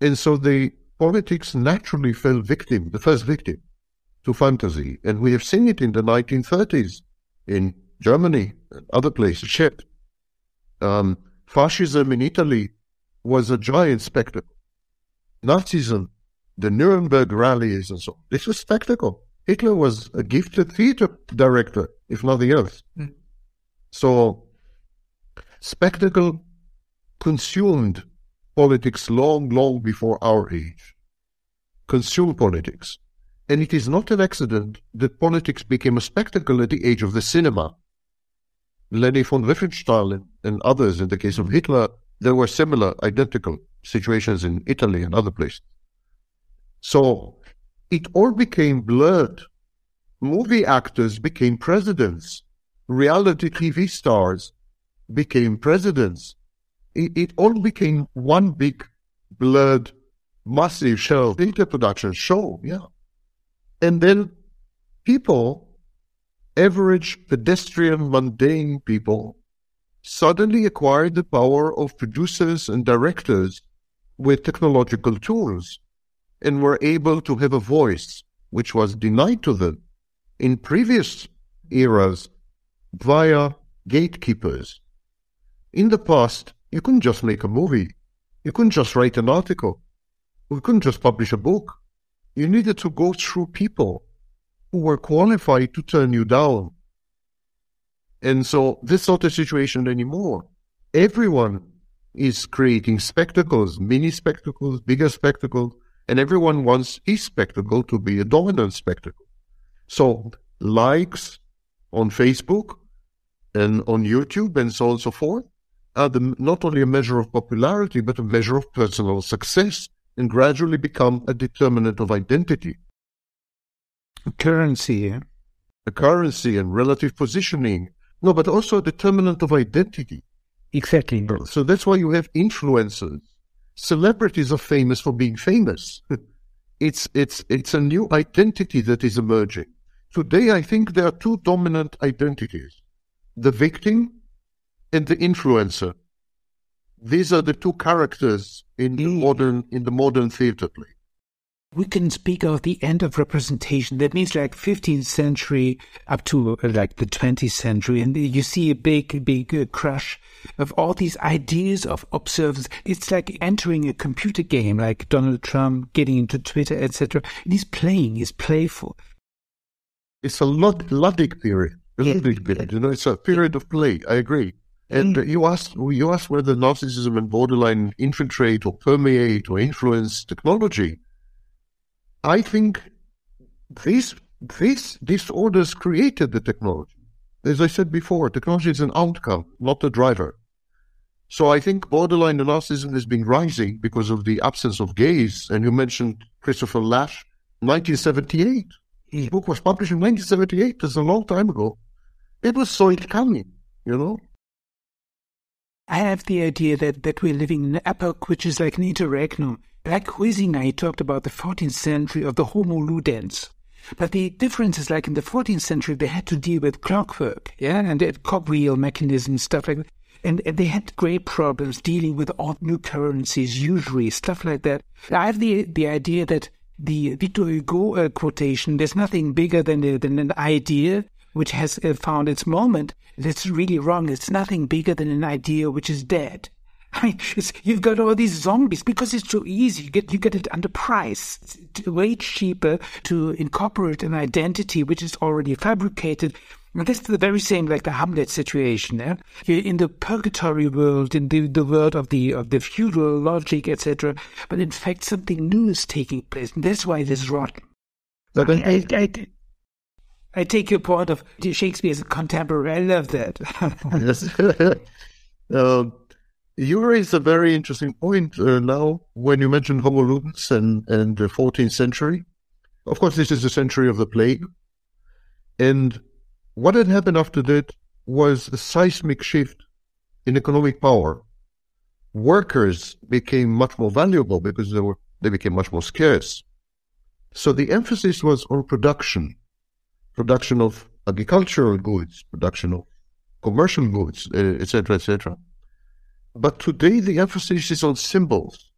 And so the politics naturally fell victim, the first victim, to fantasy. And we have seen it in the 1930s in Germany and other places. Um, fascism in Italy was a giant spectacle. Nazism, the Nuremberg rallies and so on. This was spectacle. Hitler was a gifted theater director, if nothing else. Mm. So, spectacle consumed politics long, long before our age. Consumed politics. And it is not an accident that politics became a spectacle at the age of the cinema. Leni von Riefenstahl and, and others, in the case of Hitler, there were similar, identical situations in Italy and other places. So it all became blurred. Movie actors became presidents. Reality TV stars became presidents. It, it all became one big blurred, massive show, theater production show, yeah. And then people, average pedestrian, mundane people, suddenly acquired the power of producers and directors with technological tools and were able to have a voice which was denied to them in previous eras via gatekeepers. In the past, you couldn't just make a movie. You couldn't just write an article. You couldn't just publish a book. You needed to go through people who were qualified to turn you down. And so this is not the situation anymore. Everyone is creating spectacles, mini spectacles, bigger spectacles, and everyone wants his spectacle to be a dominant spectacle. So likes on Facebook and on YouTube and so on and so forth are the, not only a measure of popularity, but a measure of personal success and gradually become a determinant of identity. A Currency. A currency and relative positioning. No, but also a determinant of identity. Exactly. So that's why you have influencers. Celebrities are famous for being famous. it's, it's, it's a new identity that is emerging. Today, I think there are two dominant identities. The victim and the influencer. These are the two characters in the mm. modern, in the modern theater play we can speak of the end of representation. That means like 15th century up to uh, like the 20th century. And you see a big, big uh, crush of all these ideas of observers. It's like entering a computer game, like Donald Trump getting into Twitter, etc. He's playing, he's playful. It's a Lud- Ludic period. Ludic period. You know, it's a period of play. I agree. And mm. you asked, you asked whether narcissism and borderline infiltrate or permeate or influence technology. I think these these disorders created the technology. As I said before, technology is an outcome, not a driver. So I think borderline narcissism has been rising because of the absence of gaze. And you mentioned Christopher Lasch, 1978. His book was published in 1978. That's a long time ago. It was so it coming, you know. I have the idea that, that we're living in an epoch which is like an interregnum Black Huizinga talked about the 14th century of the Homo ludens. But the difference is like in the 14th century, they had to deal with clockwork, yeah, and they had cogwheel mechanisms, stuff like that. And, and they had great problems dealing with all new currencies, usury, stuff like that. I have the, the idea that the Victor Hugo uh, quotation, there's nothing bigger than, than an idea which has uh, found its moment. That's really wrong. It's nothing bigger than an idea which is dead. I mean, you've got all these zombies because it's so easy. You get you get it under price. It's way cheaper to incorporate an identity which is already fabricated. And this is the very same like the Hamlet situation. Yeah? You're in the purgatory world, in the, the world of the of the feudal logic, etc. But in fact, something new is taking place, and that's why this is rotten. But I, I, I, I take your point of Shakespeare as a contemporary. I love that. um, you raise a very interesting point uh, now when you mentioned Homo ludens and, and the 14th century. Of course, this is the century of the plague. And what had happened after that was a seismic shift in economic power. Workers became much more valuable because they were they became much more scarce. So the emphasis was on production, production of agricultural goods, production of commercial goods, etc., uh, etc. Et but today the emphasis is on symbols.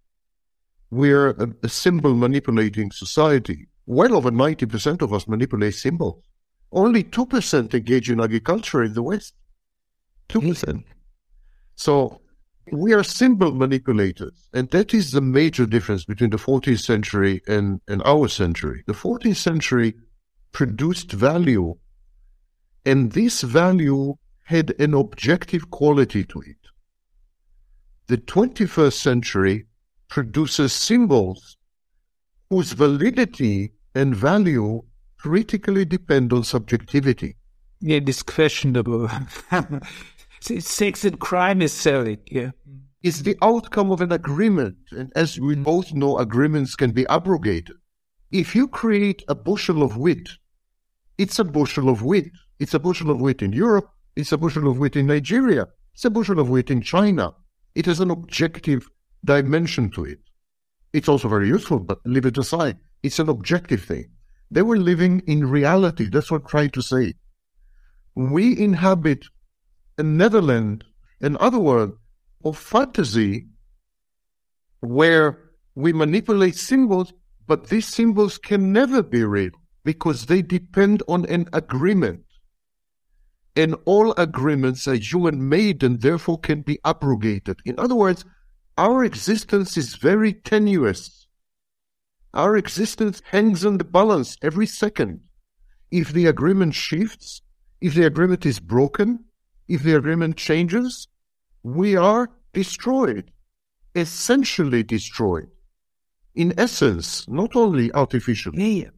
We're a, a symbol manipulating society. Well over 90% of us manipulate symbols. Only 2% engage in agriculture in the West. 2%. So we are symbol manipulators. And that is the major difference between the 14th century and, and our century. The 14th century produced value, and this value had an objective quality to it the 21st century produces symbols whose validity and value critically depend on subjectivity. Yeah, it's questionable. Sex and crime is selling, yeah. It's the outcome of an agreement. And as we both know, agreements can be abrogated. If you create a bushel of wheat, it's a bushel of wheat. It's a bushel of wheat in Europe. It's a bushel of wheat in Nigeria. It's a bushel of wheat in China. It has an objective dimension to it. It's also very useful, but leave it aside. It's an objective thing. They were living in reality. That's what I'm trying to say. We inhabit a Netherland, an other world of fantasy where we manipulate symbols, but these symbols can never be real because they depend on an agreement. and all agreements are human made and therefore can be abrogated. In other words, our existence is very tenuous. Our existence hangs on the balance every second. If the agreement shifts, if the agreement is broken, if the agreement changes, we are destroyed, essentially destroyed. In essence, not only artificially. Yeah.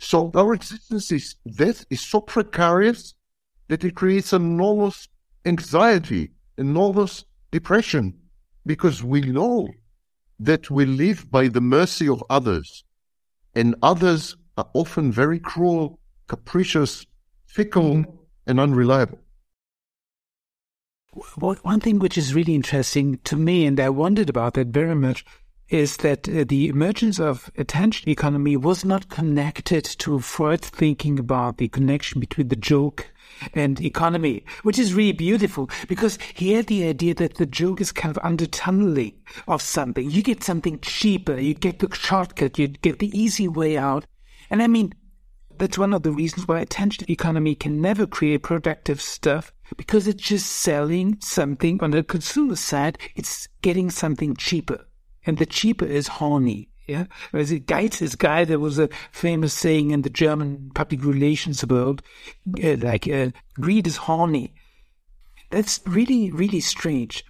So our existence is death is so precarious that it creates a enormous anxiety, enormous depression, because we know that we live by the mercy of others, and others are often very cruel, capricious, fickle, and unreliable. One thing which is really interesting to me, and I wondered about that very much, is that uh, the emergence of attention economy was not connected to Freud's thinking about the connection between the joke and economy, which is really beautiful because he had the idea that the joke is kind of undertunneling of something. You get something cheaper, you get the shortcut, you get the easy way out. And I mean, that's one of the reasons why attention economy can never create productive stuff because it's just selling something on the consumer side. It's getting something cheaper and the cheaper is horny. Yeah, as a Geiz ist geil, there was a famous saying in the German public relations world, uh, like uh, greed is horny. That's really, really strange.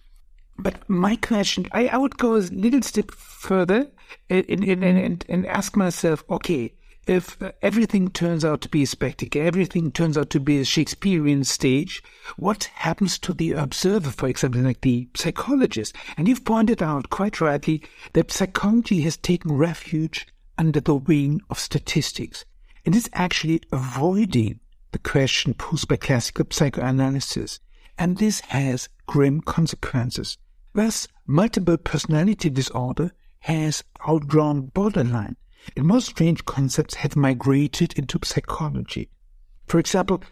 But my question, I, I would go a little step further and, and, and, and ask myself, okay, if everything turns out to be a spectacle, everything turns out to be a Shakespearean stage, what happens to the observer, for example, like the psychologist? And you've pointed out quite rightly that psychology has taken refuge under the wing of statistics and is actually avoiding the question posed by classical psychoanalysis. And this has grim consequences. Thus, multiple personality disorder has outgrown borderline and most strange concepts have migrated into psychology. For example,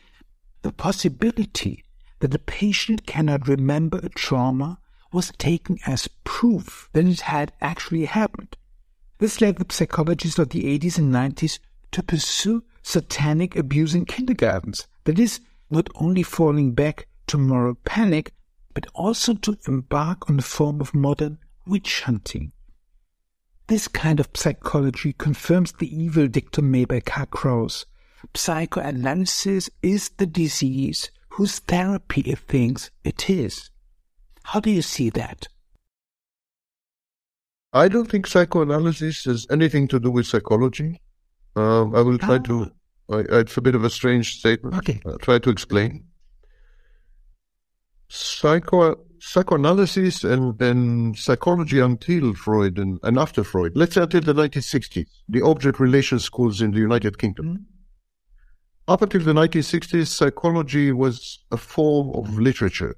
the possibility that the patient cannot remember a trauma was taken as proof that it had actually happened. This led the psychologists of the 80s and 90s to pursue satanic abuse in kindergartens. That is, not only falling back to moral panic, but also to embark on a form of modern witch hunting. This kind of psychology confirms the evil dictum made by Karl Kraus. Psychoanalysis is the disease whose therapy it thinks it is. How do you see that? I don't think psychoanalysis has anything to do with psychology. Um, I will try to. I, it's a bit of a strange statement. Okay. I'll try to explain. Psycho psychoanalysis and, and psychology until Freud and, and after Freud, let's say until the 1960s, the object relations schools in the United Kingdom. Mm-hmm. Up until the 1960s, psychology was a form of literature.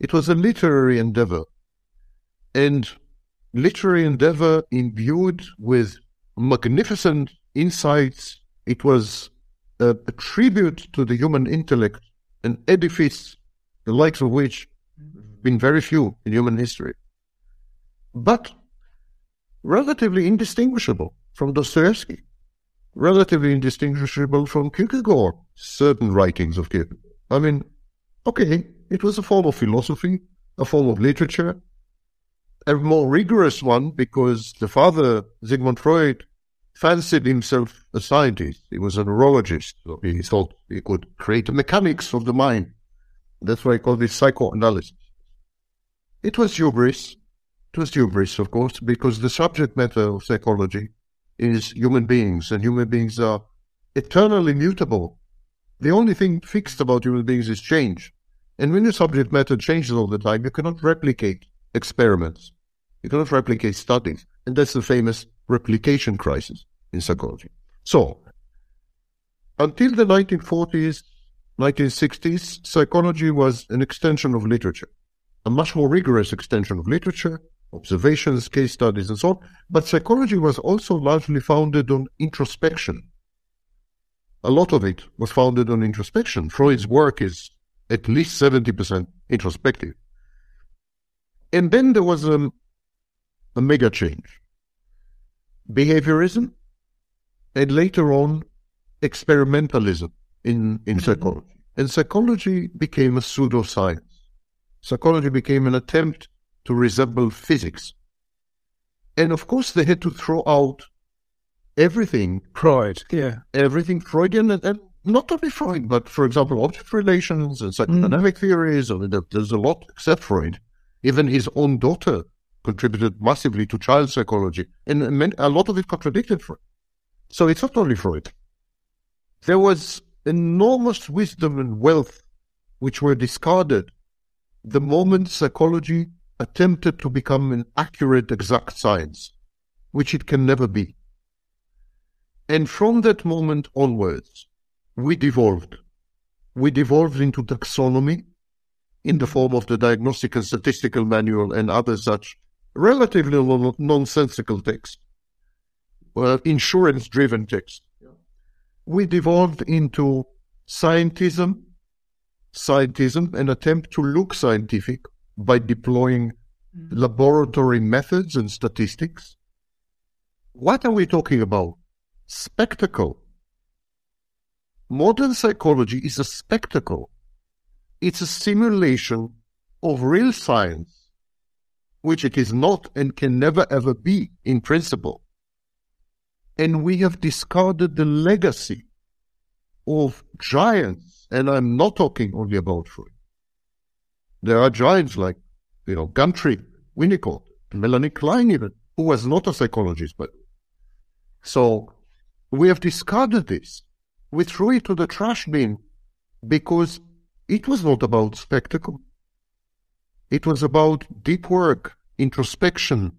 It was a literary endeavor. And literary endeavor imbued with magnificent insights. It was a, a tribute to the human intellect, an edifice the likes of which been very few in human history, but relatively indistinguishable from Dostoevsky, relatively indistinguishable from Kierkegaard, certain writings of Kierkegaard. I mean, okay, it was a form of philosophy, a form of literature, a more rigorous one because the father, Sigmund Freud, fancied himself a scientist. He was a neurologist. So he thought he could create the mechanics of the mind. That's why he called this psychoanalysis. It was hubris. It was hubris, of course, because the subject matter of psychology is human beings, and human beings are eternally mutable. The only thing fixed about human beings is change. And when the subject matter changes all the time, you cannot replicate experiments. You cannot replicate studies. And that's the famous replication crisis in psychology. So, until the 1940s, 1960s, psychology was an extension of literature a much more rigorous extension of literature, observations, case studies, and so on. But psychology was also largely founded on introspection. A lot of it was founded on introspection. Freud's work is at least 70% introspective. And then there was a, a mega change. Behaviorism, and later on, experimentalism in, in mm-hmm. psychology. And psychology became a pseudoscience. Psychology became an attempt to resemble physics. And of course, they had to throw out everything Freud, yeah. everything Freudian and, and not only Freud, but for example, object relations and mm. psychodynamic theories. I mean, there's a lot except Freud. Even his own daughter contributed massively to child psychology, and many, a lot of it contradicted Freud. So it's not only Freud. There was enormous wisdom and wealth which were discarded the moment psychology attempted to become an accurate, exact science, which it can never be. And from that moment onwards, we devolved. We devolved into taxonomy in the form of the Diagnostic and Statistical Manual and other such relatively nonsensical texts, well, insurance driven texts. We devolved into scientism, scientism, an attempt to look scientific by deploying mm-hmm. laboratory methods and statistics. What are we talking about? Spectacle. Modern psychology is a spectacle. It's a simulation of real science, which it is not and can never ever be in principle. And we have discarded the legacy of giants, and I'm not talking only about Freud. There are giants like, you know, Gundry, Winnicott, Melanie Klein even, who was not a psychologist, but so we have discarded this. We threw it to the trash bin because it was not about spectacle. It was about deep work, introspection,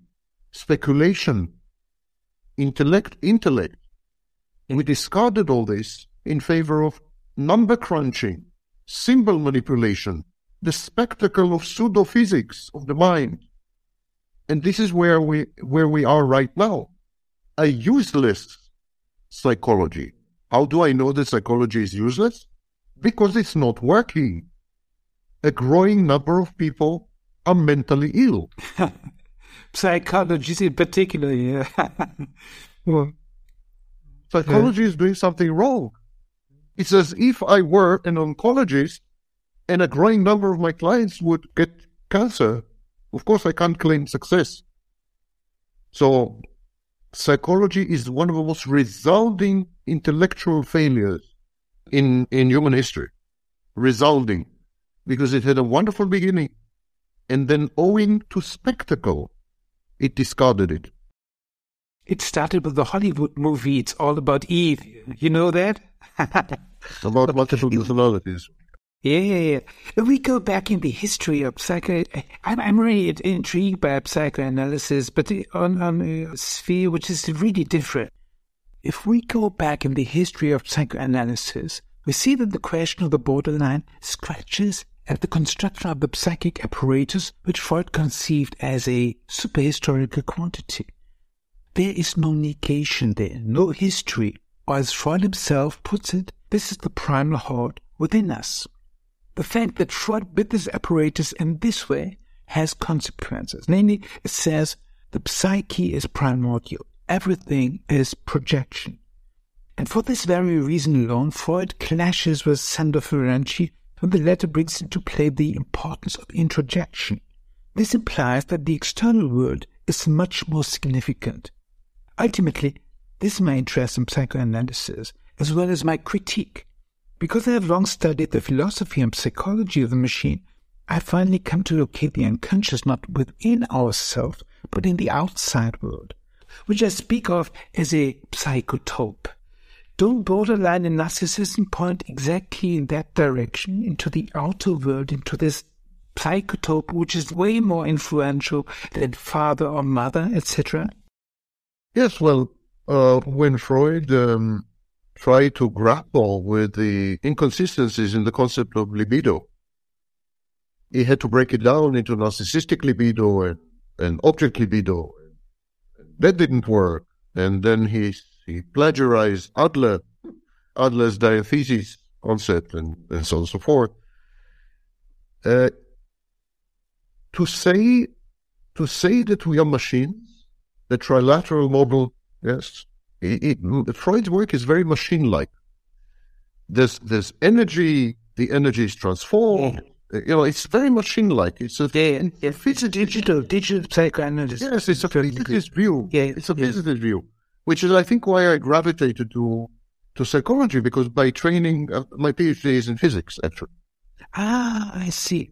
speculation, intellect, intellect. We discarded all this in favor of number crunching, symbol manipulation, the spectacle of pseudo physics of the mind. And this is where we where we are right now. A useless psychology. How do I know that psychology is useless? Because it's not working. A growing number of people are mentally ill. Psychologists in particular, yeah. well, Psychology is doing something wrong. It's as if I were an oncologist and a growing number of my clients would get cancer. Of course, I can't claim success. So, psychology is one of the most resounding intellectual failures in, in human history. Resounding. Because it had a wonderful beginning. And then, owing to spectacle, it discarded it. It started with the Hollywood movie. It's all about Eve. You know that? About multiple personalities. Yeah, yeah, yeah. If we go back in the history of psycho, I'm, I'm really intrigued by psychoanalysis, but on, on a sphere which is really different. If we go back in the history of psychoanalysis, we see that the question of the borderline scratches at the construction of the psychic apparatus which Freud conceived as a superhistorical quantity. There is no negation there, no history, or as Freud himself puts it, this is the primal heart within us. The fact that Freud built this apparatus in this way has consequences. Namely, it says the psyche is primordial. Everything is projection. And for this very reason alone, Freud clashes with Sandor Ferenczi when the latter brings into play the importance of introjection. This implies that the external world is much more significant. Ultimately, this is my interest in psychoanalysis, as well as my critique. Because I have long studied the philosophy and psychology of the machine, I finally come to locate the unconscious not within ourselves, but in the outside world, which I speak of as a psychotope. Don't borderline and narcissism point exactly in that direction, into the outer world, into this psychotope, which is way more influential than father or mother, etc.? Yes, well, uh, when Freud um, tried to grapple with the inconsistencies in the concept of libido, he had to break it down into narcissistic libido and, and object libido. That didn't work. And then he, he plagiarized Adler, Adler's diathesis concept, and, and so on and so forth. Uh, to say to say that we are machines, the trilateral model, yes, it, it, Freud's work is very machine-like. There's there's energy, the energy is transformed. You know, it's very machine-like. It's a yeah, if it's a digital, digital psychoanalysis. Yes, it's a physicist view. Yeah, it's a physicist view, which is, I think, why I gravitated to to psychology because by training, uh, my PhD is in physics. Actually, Ah, I see.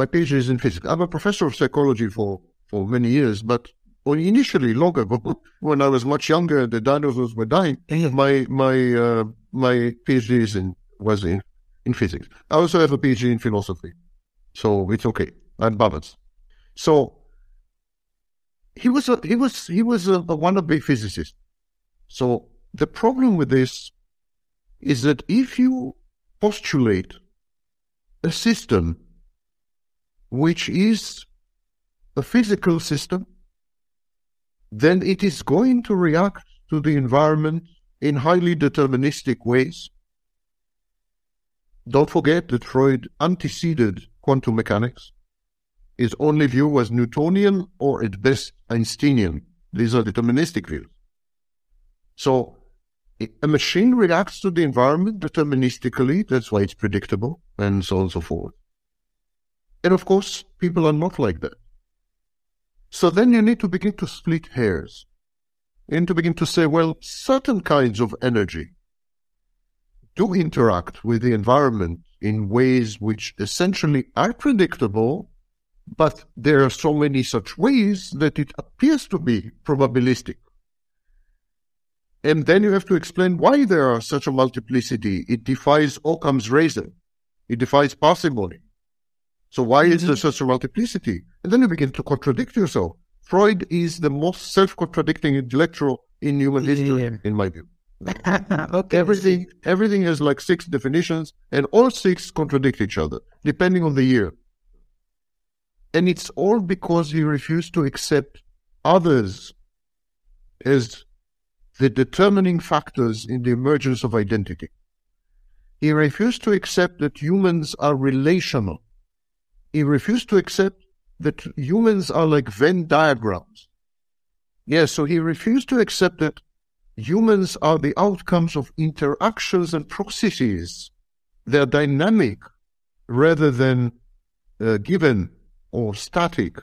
my PhD is in physics. I'm a professor of psychology for for many years, but well, initially long ago, when I was much younger, the dinosaurs were dying. My my uh, my PhD is in was in in physics. I also have a PhD in philosophy, so it's okay. I'm balanced. So he was a he was he was a, a wannabe physicist. So the problem with this is that if you postulate a system which is a physical system, then it is going to react to the environment in highly deterministic ways. Don't forget that Freud anteceded quantum mechanics. His only view was Newtonian or at best Einsteinian. These are deterministic views. So a machine reacts to the environment deterministically. That's why it's predictable and so on and so forth. And of course, people are not like that. So then you need to begin to split hairs and to begin to say, well, certain kinds of energy do interact with the environment in ways which essentially are predictable, but there are so many such ways that it appears to be probabilistic. And then you have to explain why there are such a multiplicity. It defies Occam's razor. It defies parsimony. So why is there such a multiplicity? And then you begin to contradict yourself. Freud is the most self-contradicting intellectual in human history, Yeah. in my view. okay. Everything, everything has like six definitions, and all six contradict each other, depending on the year. And it's all because he refused to accept others as the determining factors in the emergence of identity. He refused to accept that humans are relational. He refused to accept that humans are like Venn diagrams. Yes, so he refused to accept that humans are the outcomes of interactions and processes. They're dynamic rather than uh, given or static.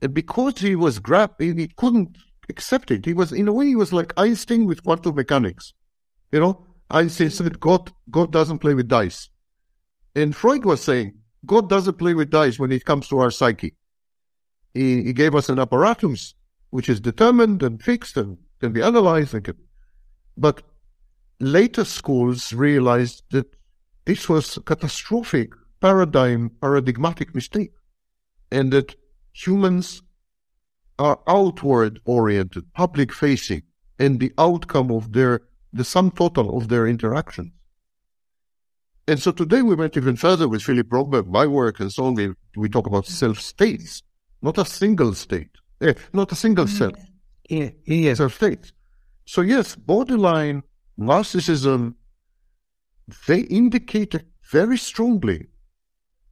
And because he was grabbed, he, couldn't accept it. He was, in a way, he was like Einstein with quantum mechanics. You know, Einstein said God, God doesn't play with dice. And Freud was saying, God doesn't play with dice when it comes to our psyche. He, he gave us an apparatus which is determined and fixed and can be analyzed and can, but later schools realized that this was a catastrophic paradigm, paradigmatic mistake, and that humans are outward oriented, public facing, and the outcome of their, the sum total of their interactions. And so today we went even further with Philip Bromberg, my work, and so on. We, we talk about self states, not a single state, eh, not a single self, Yeah, yes. self states. So, yes, borderline narcissism, they indicate very strongly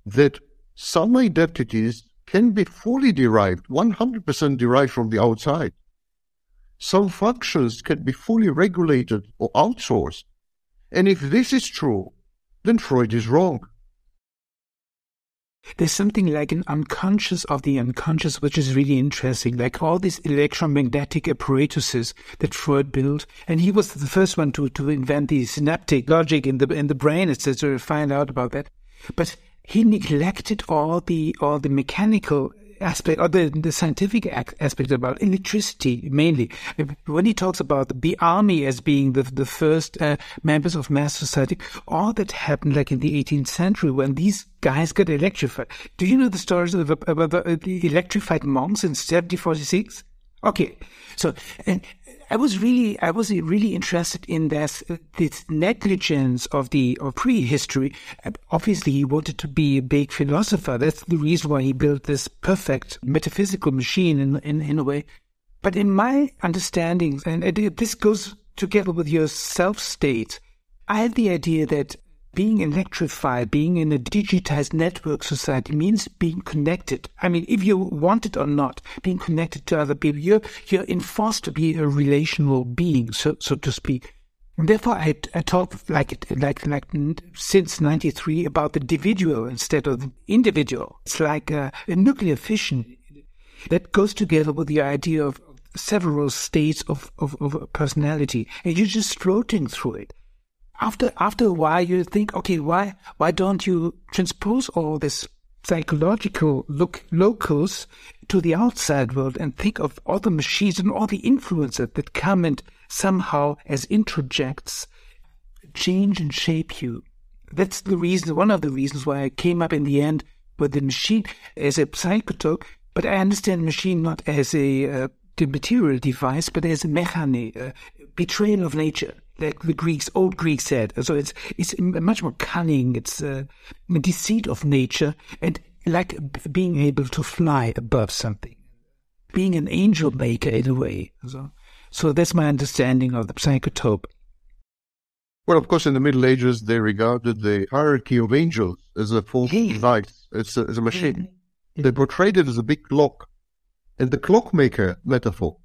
that some identities can be fully derived, 100% derived from the outside. Some functions can be fully regulated or outsourced. And if this is true, then Freud is wrong. There's something like an unconscious of the unconscious, which is really interesting. Like all these electromagnetic apparatuses that Freud built, and he was the first one to, to invent the synaptic logic in the in the brain, etc. Find out about that, but he neglected all the all the mechanical aspect or the, the scientific aspect about electricity mainly. When he talks about the army as being the the first uh, members of mass society, all that happened like in the 18th century when these guys got electrified. Do you know the stories of, about the, the electrified monks in 1746? Okay, so and I was really, I was really interested in this, this negligence of the of prehistory. Obviously, he wanted to be a big philosopher. That's the reason why he built this perfect metaphysical machine in in, in a way. But in my understanding, and it, this goes together with your self state, I had the idea that being electrified, being in a digitized network society means being connected. I mean, if you want it or not, being connected to other people, you're, you're enforced to be a relational being, so, so to speak. And therefore, I, I talk like like like since '93 about the individual instead of the individual. It's like a, a nuclear fission that goes together with the idea of several states of, of, of personality, and you're just floating through it. After after a while, you think, okay, why why don't you transpose all this psychological look locals to the outside world and think of all the machines and all the influences that come and somehow as introjects change and shape you. That's the reason, one of the reasons why I came up in the end with the machine as a psychotope, but I understand machine not as a uh, the material device, but as a mechane, a betrayal of nature like the Greeks, old Greeks said. So it's it's much more cunning. It's uh, a deceit of nature, and like being able to fly above something, being an angel maker in a way. So, so that's my understanding of the psychotope. Well, of course, in the Middle Ages, they regarded the hierarchy of angels as a false device. It's a, as a machine. They portrayed it as a big clock, and the clockmaker metaphor,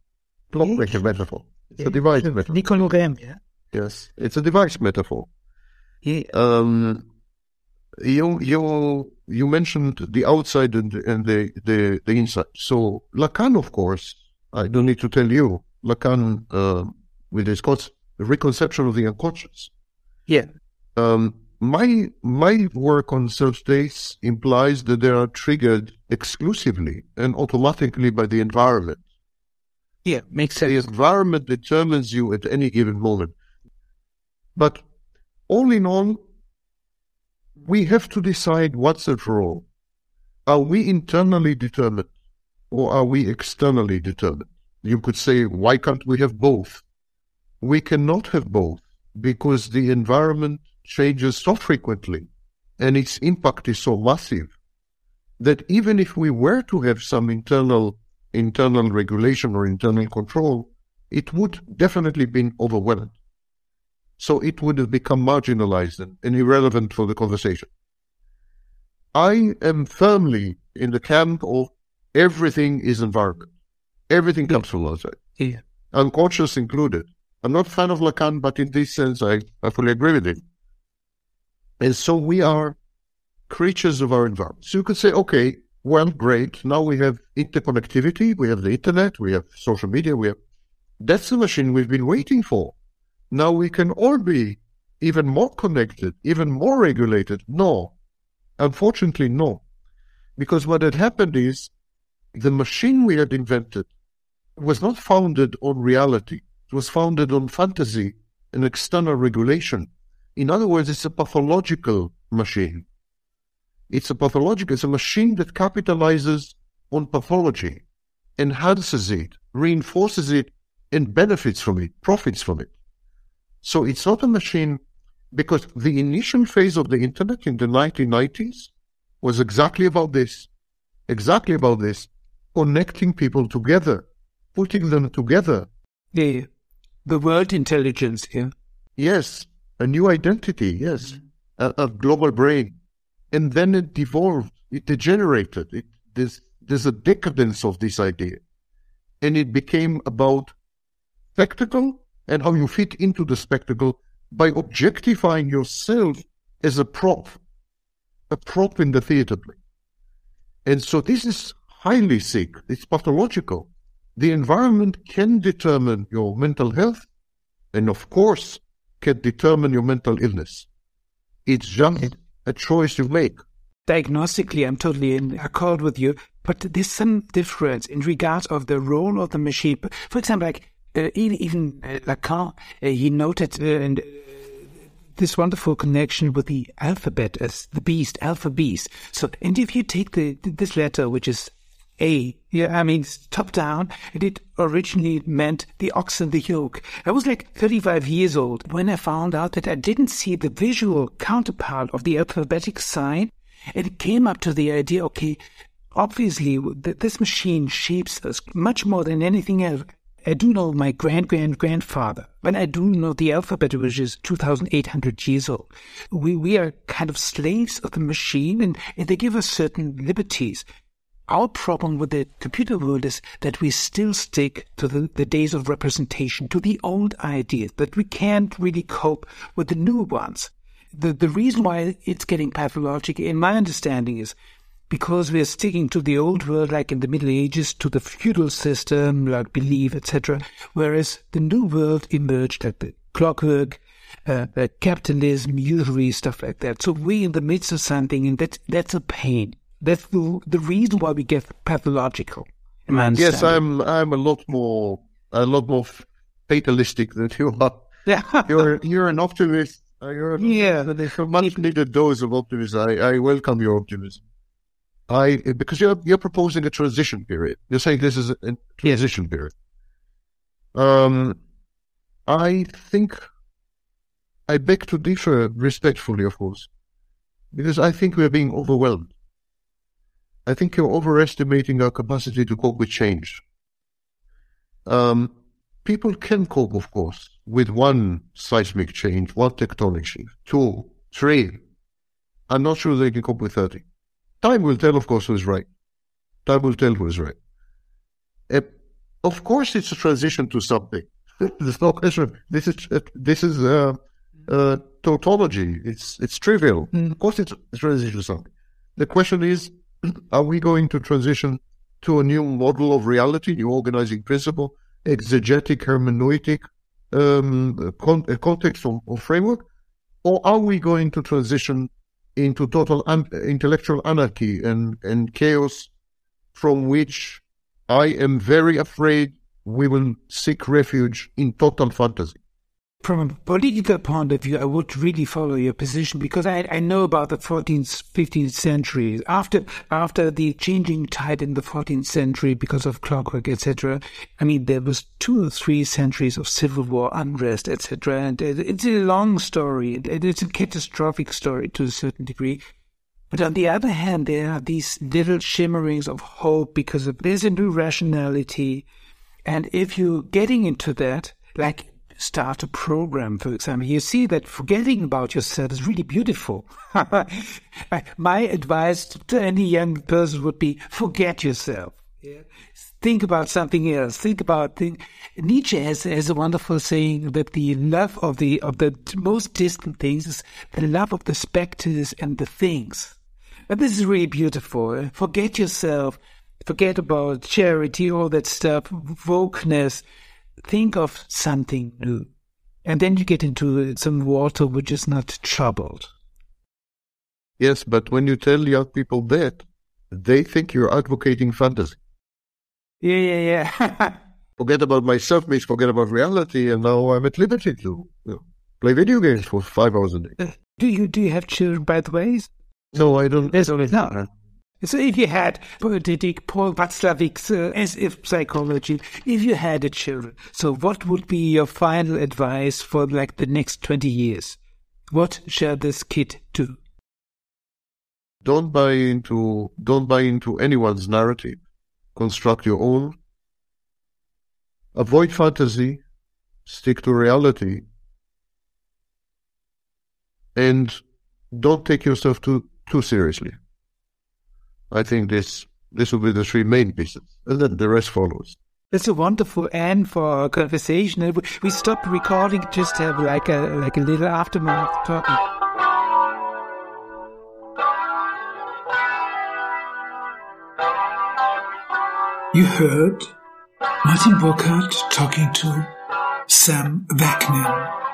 clockmaker metaphor. It's a device metaphor. Nicole Oresme, yeah. Yes, it's a device metaphor. Yeah. Um, you you you mentioned the outside and, and the, the the inside. So Lacan, of course, I don't need to tell you, Lacan uh, with his concept, reconception of the unconscious. Yeah. Um, my my work on self states implies that they are triggered exclusively and automatically by the environment. Yeah, makes sense. The environment determines you at any given moment. But all in all, we have to decide what's at role. Are we internally determined or are we externally determined? You could say, why can't we have both? We cannot have both because the environment changes so frequently and its impact is so massive that even if we were to have some internal internal regulation or internal control, it would definitely be overwhelmed. So it would have become marginalized and, and irrelevant for the conversation. I am firmly in the camp of everything is environment. Everything comes from outside. Yeah. Unconscious included. I'm not a fan of Lacan, but in this sense, I, I fully agree with him. And so we are creatures of our environment. So you could say, okay, well, great. Now we have interconnectivity. We have the internet. We have social media. We have, that's the machine we've been waiting for. Now we can all be even more connected, even more regulated. No. Unfortunately, no. Because what had happened is the machine we had invented was not founded on reality. It was founded on fantasy and external regulation. In other words, it's a pathological machine. It's a pathological, it's a machine that capitalizes on pathology, enhances it, reinforces it, and benefits from it, profits from it. So it's not a machine because the initial phase of the internet in the 1990s was exactly about this, exactly about this, connecting people together, putting them together. The, the world intelligence here. Yes, a new identity, yes, mm-hmm. a, a, global brain. And then it devolved, it degenerated. It, there's, there's a decadence of this idea. And it became about spectacle and how you fit into the spectacle by objectifying yourself as a prop, a prop in the theater play. And so this is highly sick. It's pathological. The environment can determine your mental health and, of course, can determine your mental illness. It's just a choice you make. Diagnostically, I'm totally in accord with you, but there's some difference in regards of the role of the machine. For example, like even uh, Lacan, uh, he noted and this wonderful connection with the alphabet as the beast, alpha beast. So, and if you take the this letter, which is A, yeah, I mean top down, and it originally meant the ox and the yoke. I was like 35 years old when I found out that I didn't see the visual counterpart of the alphabetic sign. And it came up to the idea, okay, obviously this machine shapes us much more than anything else. I do know my grand grand grandfather, but I do know the alphabet, which is 2,800 years old. We, we are kind of slaves of the machine and, and they give us certain liberties. our problem with the computer world is that we still stick to the, the days of representation, to the old ideas, that we can't really cope with the new ones. The, the reason why it's getting pathological, in my understanding, is because we're sticking to the old world, like in the Middle Ages, to the feudal system, like belief, etc., whereas the new world emerged, like the clockwork, uh, uh, capitalism, usury, stuff like that. So we're in the midst of something, and that, that's a pain. That's the, the reason why we get pathological. Yes, I'm I'm a lot more a lot more fatalistic than you are. Yeah. you're you're an optimist. You're an yeah, a much needed dose of optimism. I, I welcome your optimism. I because you're you're proposing a transition period. You're saying this is a transition yes. period. Um, I think I beg to differ respectfully, of course, because I think we're being overwhelmed. I think you're overestimating our capacity to cope with change. Um, people can cope, of course, with one seismic change, one tectonic shift, two, three. I'm not sure they can cope with 30. Time will tell, of course, who's right. Time will tell who's right. Uh, of course, it's a transition to something. There's no question. This is uh, this is uh, uh, tautology. It's it's trivial. Mm. Of course, it's a transition to something. The question is, are we going to transition to a new model of reality, new organizing principle, exegetic hermeneutic um, con- context or, or, framework, or are we going to transition into total un- intellectual anarchy and, and chaos from which I am very afraid we will seek refuge in total fantasy? From a political point of view, I would really follow your position because I, I know about the 14th, 15th century. After after the changing tide in the 14th century because of clockwork, etc. I mean, there was two or three centuries of civil war, unrest, etc. And it's a long story. It's a catastrophic story to a certain degree. But on the other hand, there are these little shimmerings of hope because of, there's a new rationality. And if you're getting into that, like start a program, for example, you see that forgetting about yourself is really beautiful. My advice to any young person would be forget yourself. Yeah. Think about something else. Think about think. Nietzsche has, has a wonderful saying that the love of the of the most distant things is the love of the specters and the things. And this is really beautiful. Forget yourself. Forget about charity, all that stuff, wokeness think of something new. And then you get into some water which is not troubled. Yes, but when you tell young people that, they think you're advocating fantasy. Yeah, yeah, yeah. forget about myself means forget about reality, and now I'm at liberty to you know, play video games for five hours a day. Uh, do you do you have children, by the way? No, I don't. There's only no. So if you had Didrik Paul Watzlawicks uh, as if psychology, if you had a children, so what would be your final advice for like the next 20 years? What shall this kid do? Don't buy into, don't buy into anyone's narrative. Construct your own. Avoid fantasy. Stick to reality. And don't take yourself too, too seriously. I think this this will be the three main pieces, and then the rest follows. It's a wonderful end for our conversation. We stop recording, just have like a like a little aftermath talking. You heard Martin Burckhardt talking to Sam Vaknin.